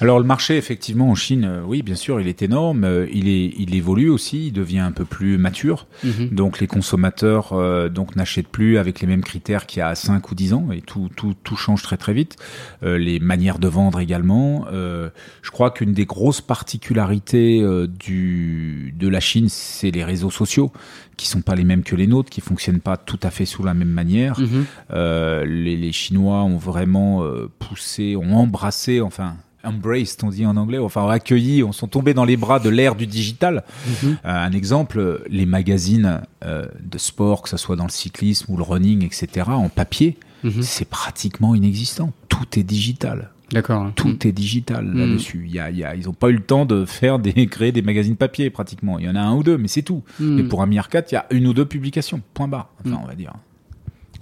Alors le marché, effectivement, en Chine, euh, oui, bien sûr, il est énorme, il, est, il évolue aussi, il devient un peu plus mature, mhm. donc les consommateurs donc n'achètent plus avec les mêmes critères qu'il y a 5 ou 10 ans, et tout, tout, tout change très très vite. les manières de vendre également. je crois qu'une des grosse particularité euh, du, de la Chine, c'est les réseaux sociaux qui sont pas les mêmes que les nôtres, qui fonctionnent pas tout à fait sous la même manière. Mhm. Euh, les, les, Chinois ont vraiment euh, poussé, ont embrassé, enfin embraced, on dit en anglais, enfin accueilli, on sont tombés dans les bras de l'ère du digital. Mhm. un exemple, les magazines de sport, que ce soit dans le cyclisme ou le running, etc., en papier, mhm. c'est pratiquement inexistant. Tout est digital. D'accord. Tout mm. est digital mm. là-dessus. Il y a, il y a, ils n'ont pas eu le temps de faire des, créer des magazines papier pratiquement. Il y en a un ou deux, mais c'est tout. Mm. Et pour un milliard 4, il y a une ou deux publications. Point barre. Enfin, on va dire.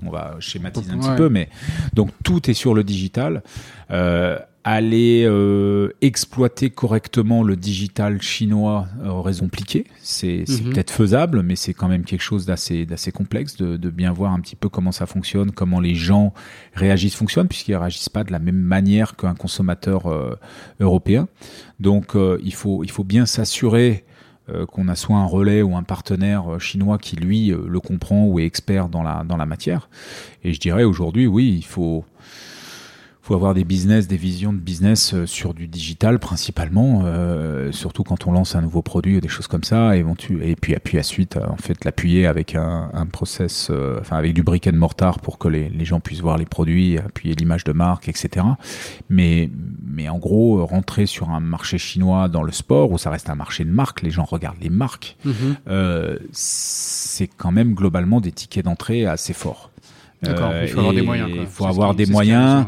On va schématiser un petit peu, mais donc tout est sur le digital. Euh, aller euh, exploiter correctement le digital chinois euh, raison pliquée. C'est mhm. peut-être faisable, mais c'est quand même quelque chose d'assez d'assez complexe de, de, bien voir un petit peu comment ça fonctionne, comment les gens réagissent, fonctionnent, puisqu'ils réagissent pas de la même manière qu'un consommateur euh, européen. Donc euh, il faut il faut bien s'assurer qu'on a soit un relais ou un partenaire chinois qui lui le comprend ou est expert dans la dans la matière. Et je dirais aujourd'hui, oui, il faut faut avoir des business, des visions de business euh, sur du digital principalement, euh, surtout quand on lance un nouveau produit ou des choses comme ça, et, et puis appuyer à suite, euh, en fait, l'appuyer avec un, un process, euh, enfin avec du brick and mortar pour que les, les, gens puissent voir les produits, appuyer l'image de marque, etc. Mais, mais en gros, rentrer sur un marché chinois dans le sport où ça reste un marché de marque, les gens regardent les marques, mm-hmm. euh, c'est quand même globalement des tickets d'entrée assez forts. D'accord, il faut avoir des moyens. Il faut avoir des moyens.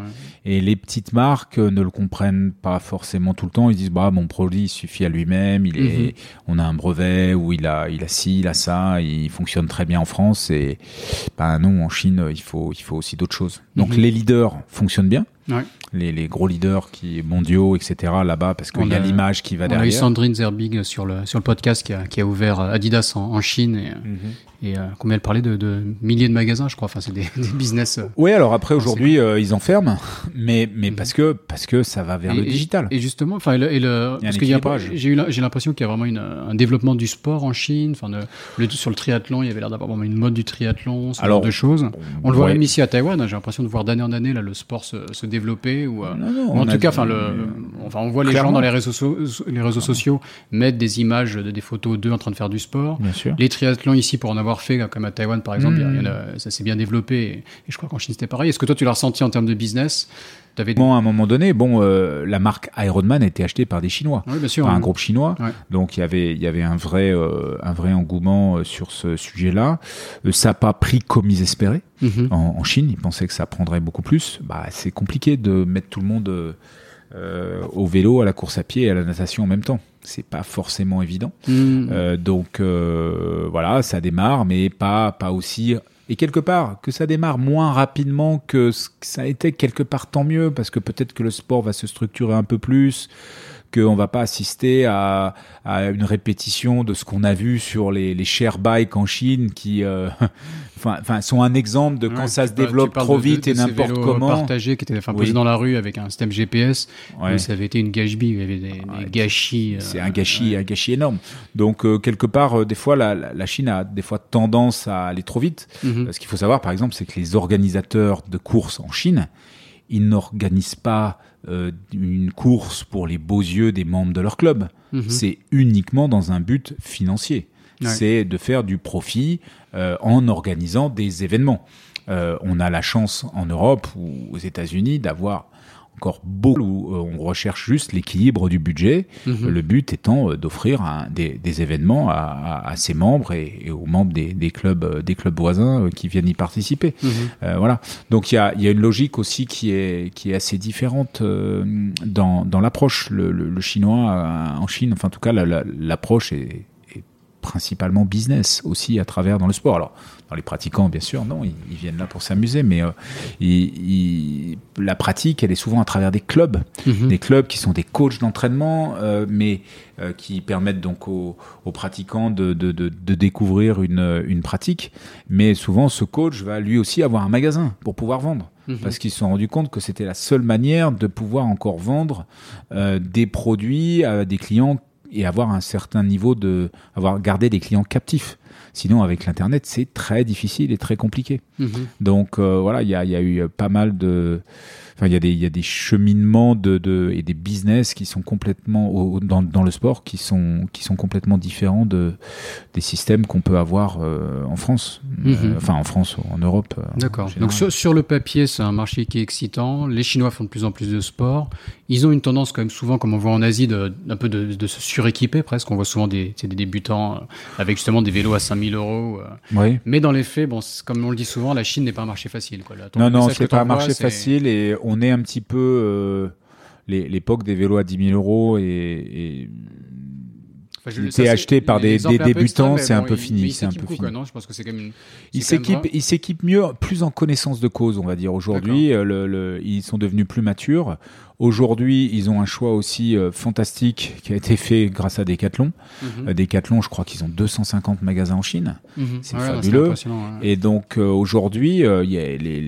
Et les petites marques ne le comprennent pas forcément tout le temps. Ils disent bah mon produit il suffit à lui-même. Il est, mhm. on a un brevet ou il a, il a ci, il a ça. Il fonctionne très bien en France. Et bah non, en Chine il faut, il faut aussi d'autres choses. Donc mhm. les leaders fonctionnent bien. Ouais. Les, les, gros leaders qui mondiaux, etc. là-bas, parce qu'il y a, l'image qui va derrière. On a eu Sandrine Zerbig sur le sur le podcast qui a, qui a ouvert Adidas en, en Chine et, mhm. et euh, combien elle parlait de, de, milliers de magasins, je crois. Enfin, c'est des, des, business. Euh, oui, alors après aujourd'hui euh, ils enferment, mais mais mhm. parce que parce que ça va vers le digital. Et justement, enfin, et le, parce qu'il y a j'ai eu j'ai l'impression qu'il y a vraiment une, un développement du sport en Chine. Enfin, le, sur le triathlon, il y avait l'air d'avoir vraiment une mode du triathlon, ce genre de choses. On le voit même ici à Taïwan. Hein, j'ai l'impression de voir d'année en année là le sport se, se développer ou, euh, en tout cas, enfin, le, enfin, on voit les gens dans les réseaux, les réseaux sociaux mettre des images, de, des photos d'eux en train de faire du sport. Bien sûr. Les triathlons ici, pour en avoir fait, comme à Taïwan par exemple, hmm. ça s'est bien développé. Et, je crois qu'en Chine c'était pareil. Est-ce que toi tu l'as ressenti en termes de business? Bon, à un moment donné, bon, euh, la marque Ironman a été achetée par des Chinois, oui, bien sûr, par un groupe chinois. Donc il y avait, il y avait un vrai, euh, un vrai engouement sur ce sujet-là. ça n'a pas pris comme ils espéraient. Mhm. en, Chine. Ils pensaient que ça prendrait beaucoup plus. Bah, c'est compliqué de mettre tout le monde euh, au vélo, à la course à pied et à la natation en même temps. C'est pas forcément évident. Mhm. Euh, donc euh, voilà, ça démarre, mais pas pas aussi. Et quelque part, que ça démarre moins rapidement que ça a été quelque part, tant mieux, parce que peut-être que le sport va se structurer un peu plus qu'on va pas assister à, à, une répétition de ce qu'on a vu sur les, les share bikes en Chine qui euh, enfin, sont un exemple de quand ça se développe trop vite et n'importe comment. Partagé qui était enfin, posé dans la rue avec un système GPS, ouais. ça avait été une gâchis, il y avait des, gâchis. Euh, c'est un gâchis, un gâchis énorme. Donc euh, quelque part, des fois, la, la, Chine a des fois tendance à aller trop vite. Mhm. Ce qu'il faut savoir, par exemple, c'est que les organisateurs de courses en Chine, ils n'organisent pas euh, une course pour les beaux yeux des membres de leur club. Mhm. C'est uniquement dans un but financier. Ouais. C'est de faire du profit euh, en organisant des événements. Euh, on a la chance en Europe ou aux États-Unis d'avoir encore beaucoup où euh, on recherche juste l'équilibre du budget, Mhm. le but étant euh, d'offrir des, des événements à, à- à ses membres et, et aux membres des, des clubs, euh, des clubs voisins euh, qui viennent y participer. Mhm. Euh, voilà. Donc il y a, il y a une logique aussi qui est, qui est assez différente euh, dans, dans l'approche. Le, le- le chinois euh, en Chine, enfin en tout cas la- la- l'approche est principalement business aussi à travers dans le sport. Alors dans les pratiquants bien sûr non, ils, ils viennent là pour s'amuser, mais euh, ils- ils- la pratique elle est souvent à travers des clubs Mhm. des clubs qui sont des coachs d'entraînement, euh, mais euh, qui permettent donc aux, aux pratiquants de, de, de, de découvrir une, une pratique. Mais souvent, ce coach va lui aussi avoir un magasin pour pouvoir vendre. Mhm. Parce qu'ils se sont rendus compte que c'était la seule manière de pouvoir encore vendre euh, des produits à des clients et avoir un certain niveau de avoir gardé des clients captifs. Sinon, avec l'internet, c'est très difficile et très compliqué. Mhm. Donc euh, voilà, il y a, il y a eu pas mal de, enfin il y a des, il y a des cheminements de, de et des business qui sont complètement au- dans, dans le sport qui sont qui sont complètement différents de des systèmes qu'on peut avoir euh, en France, Mhm. Euh, enfin en France, en Europe. euh, D'accord. Donc sur, sur le papier, c'est un marché qui est excitant. Les Chinois font de plus en plus de sport. Ils ont une tendance quand même souvent, comme on voit en Asie, de, un peu de, de se suréquiper presque. On voit souvent des, des débutants avec justement des vélos à 5000 euros. Oui. Mais dans les faits, bon, comme on le dit souvent, la Chine n'est pas un marché facile. Quoi. Là, Non, non, c'est pas un marché facile et on est un petit peu euh, l'époque des vélos à 10 000 euros et, et Enfin, il était c'est acheté par des- débutants, c'est un peu il- fini, il c'est un peu quoi, fini. non Je pense que c'est. Il s'équipe, il s'équipe mieux, plus en connaissance de cause, on va dire. Aujourd'hui, euh, le, le- ils sont devenus plus matures. Aujourd'hui, ils ont un choix aussi euh, fantastique qui a été fait grâce à Decathlon. Euh, Decathlon, je crois qu'ils ont 250 magasins en Chine. Mhm. c'est Ouais, fabuleux. ouais. Et donc euh, aujourd'hui, il les, les,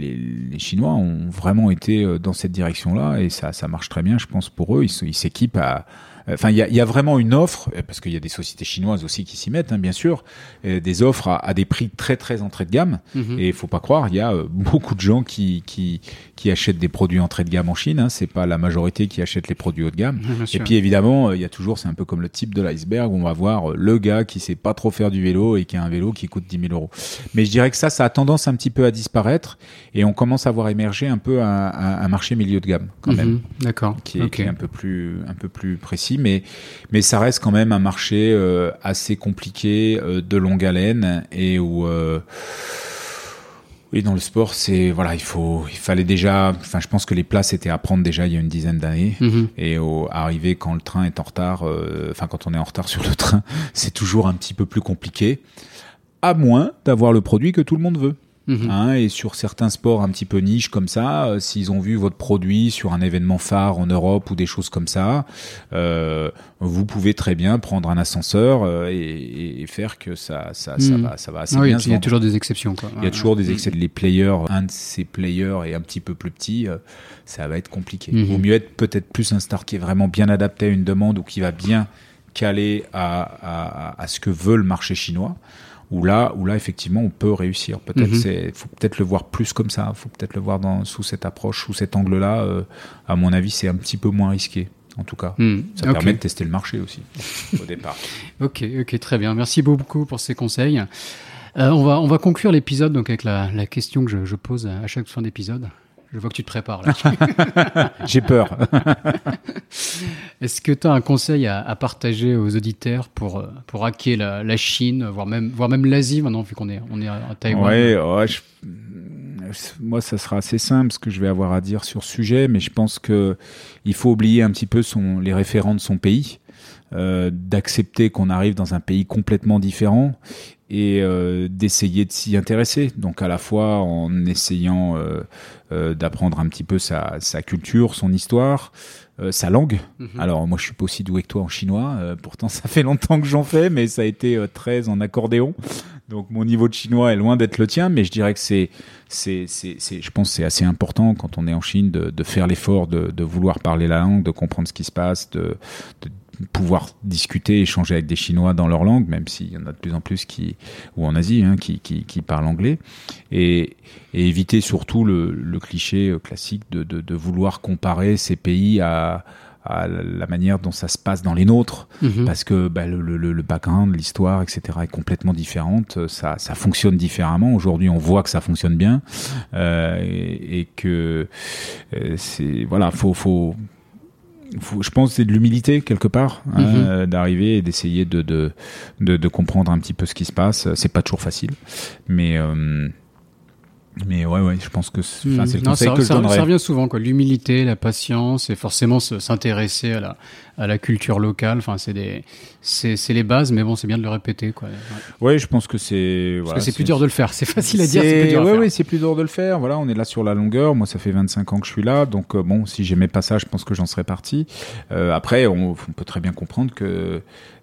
les Chinois ont vraiment été dans cette direction-là et ça, ça marche très bien, je pense, pour eux. Ils s'équipent à. Enfin, il y a, il y a vraiment une offre, euh, parce qu'il y a des sociétés chinoises aussi qui s'y mettent, hein, bien sûr, euh, des offres à, à des prix très très entrée de gamme. Mhm. Et il faut pas croire, il y a euh, beaucoup de gens qui, qui, qui achètent des produits entrée de gamme en Chine. Hein, c'est pas la majorité qui achète les produits haut de gamme. Bien Et sûr. puis évidemment, il y a toujours, c'est un peu comme le type de l'iceberg, où on va voir le gars qui sait pas trop faire du vélo et qui a un vélo qui coûte 10 000 euros. Mais je dirais que ça, ça a tendance un petit peu à disparaître et on commence à voir émerger un peu un, marché milieu de gamme quand même. Mhm. D'accord. Qui qui est un peu plus un peu plus précis mais mais ça reste quand même un marché euh, assez compliqué euh, de longue haleine et où euh, oui, dans le sport, c'est voilà, il faut, il fallait déjà. Enfin, je pense que les places étaient à prendre déjà il y a une dizaine d'années. Mhm. Et au, arriver quand le train est en retard, enfin quand on est en retard sur le train, c'est toujours un petit peu plus compliqué. À moins d'avoir le produit que tout le monde veut. Mhm. Hein, et sur certains sports un petit peu niche comme ça, euh, s'ils ont vu votre produit sur un événement phare en Europe ou des choses comme ça, euh, vous pouvez très bien prendre un ascenseur euh, et, et faire que ça, ça, ça Mhm. va, ça va assez Ah oui, bien. il y a toujours des exceptions. Quoi. Il y a toujours des excès. Les players, un de ces players est un petit peu plus petit, euh, ça va être compliqué. Mhm. Il vaut mieux être peut-être plus un star qui est vraiment bien adapté à une demande ou qui va bien caler à, à, à ce que veut le marché chinois. Où là, où là, effectivement, on peut réussir. Peut-être, Mhm. faut peut-être le voir plus comme ça. Faut peut-être le voir dans, sous cette approche, sous cet angle-là. euh, à mon avis, c'est un petit peu moins risqué, en tout cas. Mhm. Ça permet de tester le marché aussi, au départ. Ok, ok, très bien. Merci beaucoup pour ces conseils. Euh, on, va, on va conclure l'épisode donc avec la, la question que je, je pose à chaque fin d'épisode. Je vois que tu te prépares là. J'ai peur. Est-ce que tu as un conseil à, à partager aux auditeurs pour, euh, pour hacker la, la Chine, voire même, voire même l'Asie maintenant, vu qu'on est, on est à Taïwan? Ouais, ouais, je- moi, ça sera assez simple ce que je vais avoir à dire sur ce sujet, mais je pense que il faut oublier un petit peu son, les référents de son pays, euh, d'accepter qu'on arrive dans un pays complètement différent et euh, d'essayer de s'y intéresser. Donc à la fois en essayant euh, d'apprendre un petit peu sa, sa culture, son histoire, sa langue. Mhm. Alors moi je suis pas aussi doué que toi en chinois, pourtant ça fait longtemps que j'en fais, mais ça a été très en accordéon. Donc mon niveau de chinois est loin d'être le tien, mais je dirais que c'est, c'est, je pense c'est assez important quand on est en Chine de, de faire l'effort de, de vouloir parler la langue, de comprendre ce qui se passe, de, de pouvoir discuter, échanger avec des Chinois dans leur langue, même s'il y en a de plus en plus qui, ou en Asie, hein, qui, qui, qui, parlent anglais, et, et éviter surtout le, le cliché classique de, de, de, vouloir comparer ces pays à, à la manière dont ça se passe dans les nôtres, Mhm. parce que bah, le, le, le background, l'histoire, etc. est complètement différente. Ça, ça fonctionne différemment. Aujourd'hui, on voit que ça fonctionne bien euh, et, et que euh, c'est voilà, faut, faut, faut- je pense que c'est de l'humilité quelque part hein, Mhm. d'arriver et d'essayer de, de, de, de comprendre un petit peu ce qui se passe. C'est pas toujours facile, mais euh, mais ouais, ouais, je pense que c'est le Non, conseil ça, que je ça- donnerais. ça revient souvent, quoi. L'humilité, la patience, et forcément se- s'intéresser à la, à la culture locale. Enfin, c'est des, c'est, les bases, mais bon, c'est bien de le répéter, quoi. Ouais. Ouais, je pense que c'est Parce voilà, que c'est plus dur de le faire. C'est facile à dire, c'est plus dur à ouais, faire. ouais, c'est plus dur de le faire. Voilà, on est là sur la longueur. Moi, ça fait 25 ans que je suis là, donc euh, bon, si j'aimais pas ça, je pense que j'en serais parti. Euh, après, on, on peut très bien comprendre que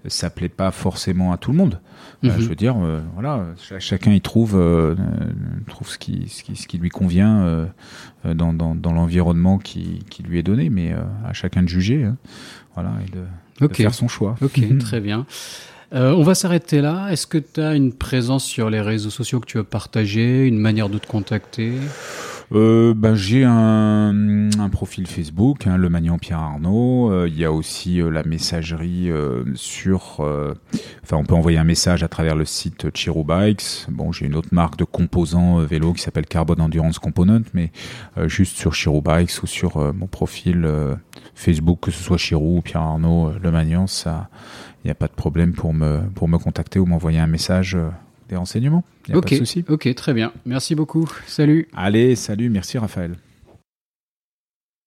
ça plaît pas forcément à tout le monde. Euh, Mhm. je veux dire, euh, voilà, ch- chacun y trouve euh, euh, trouve ce qui, ce qui ce qui lui convient dans, dans, dans l'environnement qui, qui lui est donné, mais à chacun de juger, hein. voilà, et de, faire son choix. Ok, très bien. Euh, on va s'arrêter là. Est-ce que tu as une présence sur les réseaux sociaux que tu veux partager, une manière de te contacter? Euh, bah, j'ai un, profil Facebook, hein, le Magnan Pierre Arnaud. Euh, Il y a aussi euh, la messagerie sur. Enfin, on peut envoyer un message à travers le site Chiro Bikes. Bon, j'ai une autre marque de composants vélo qui s'appelle Carbon Endurance Component, mais juste sur Chiro Bikes ou sur mon profil Facebook, que ce soit Chiro ou Pierre Arnaud, le Magnan, ça, il n'y a pas de problème pour me pour me contacter ou m'envoyer un message. Des renseignements, il n'y a pas de souci. ok, très bien. Merci beaucoup. Salut. Allez, salut, merci Raphaël.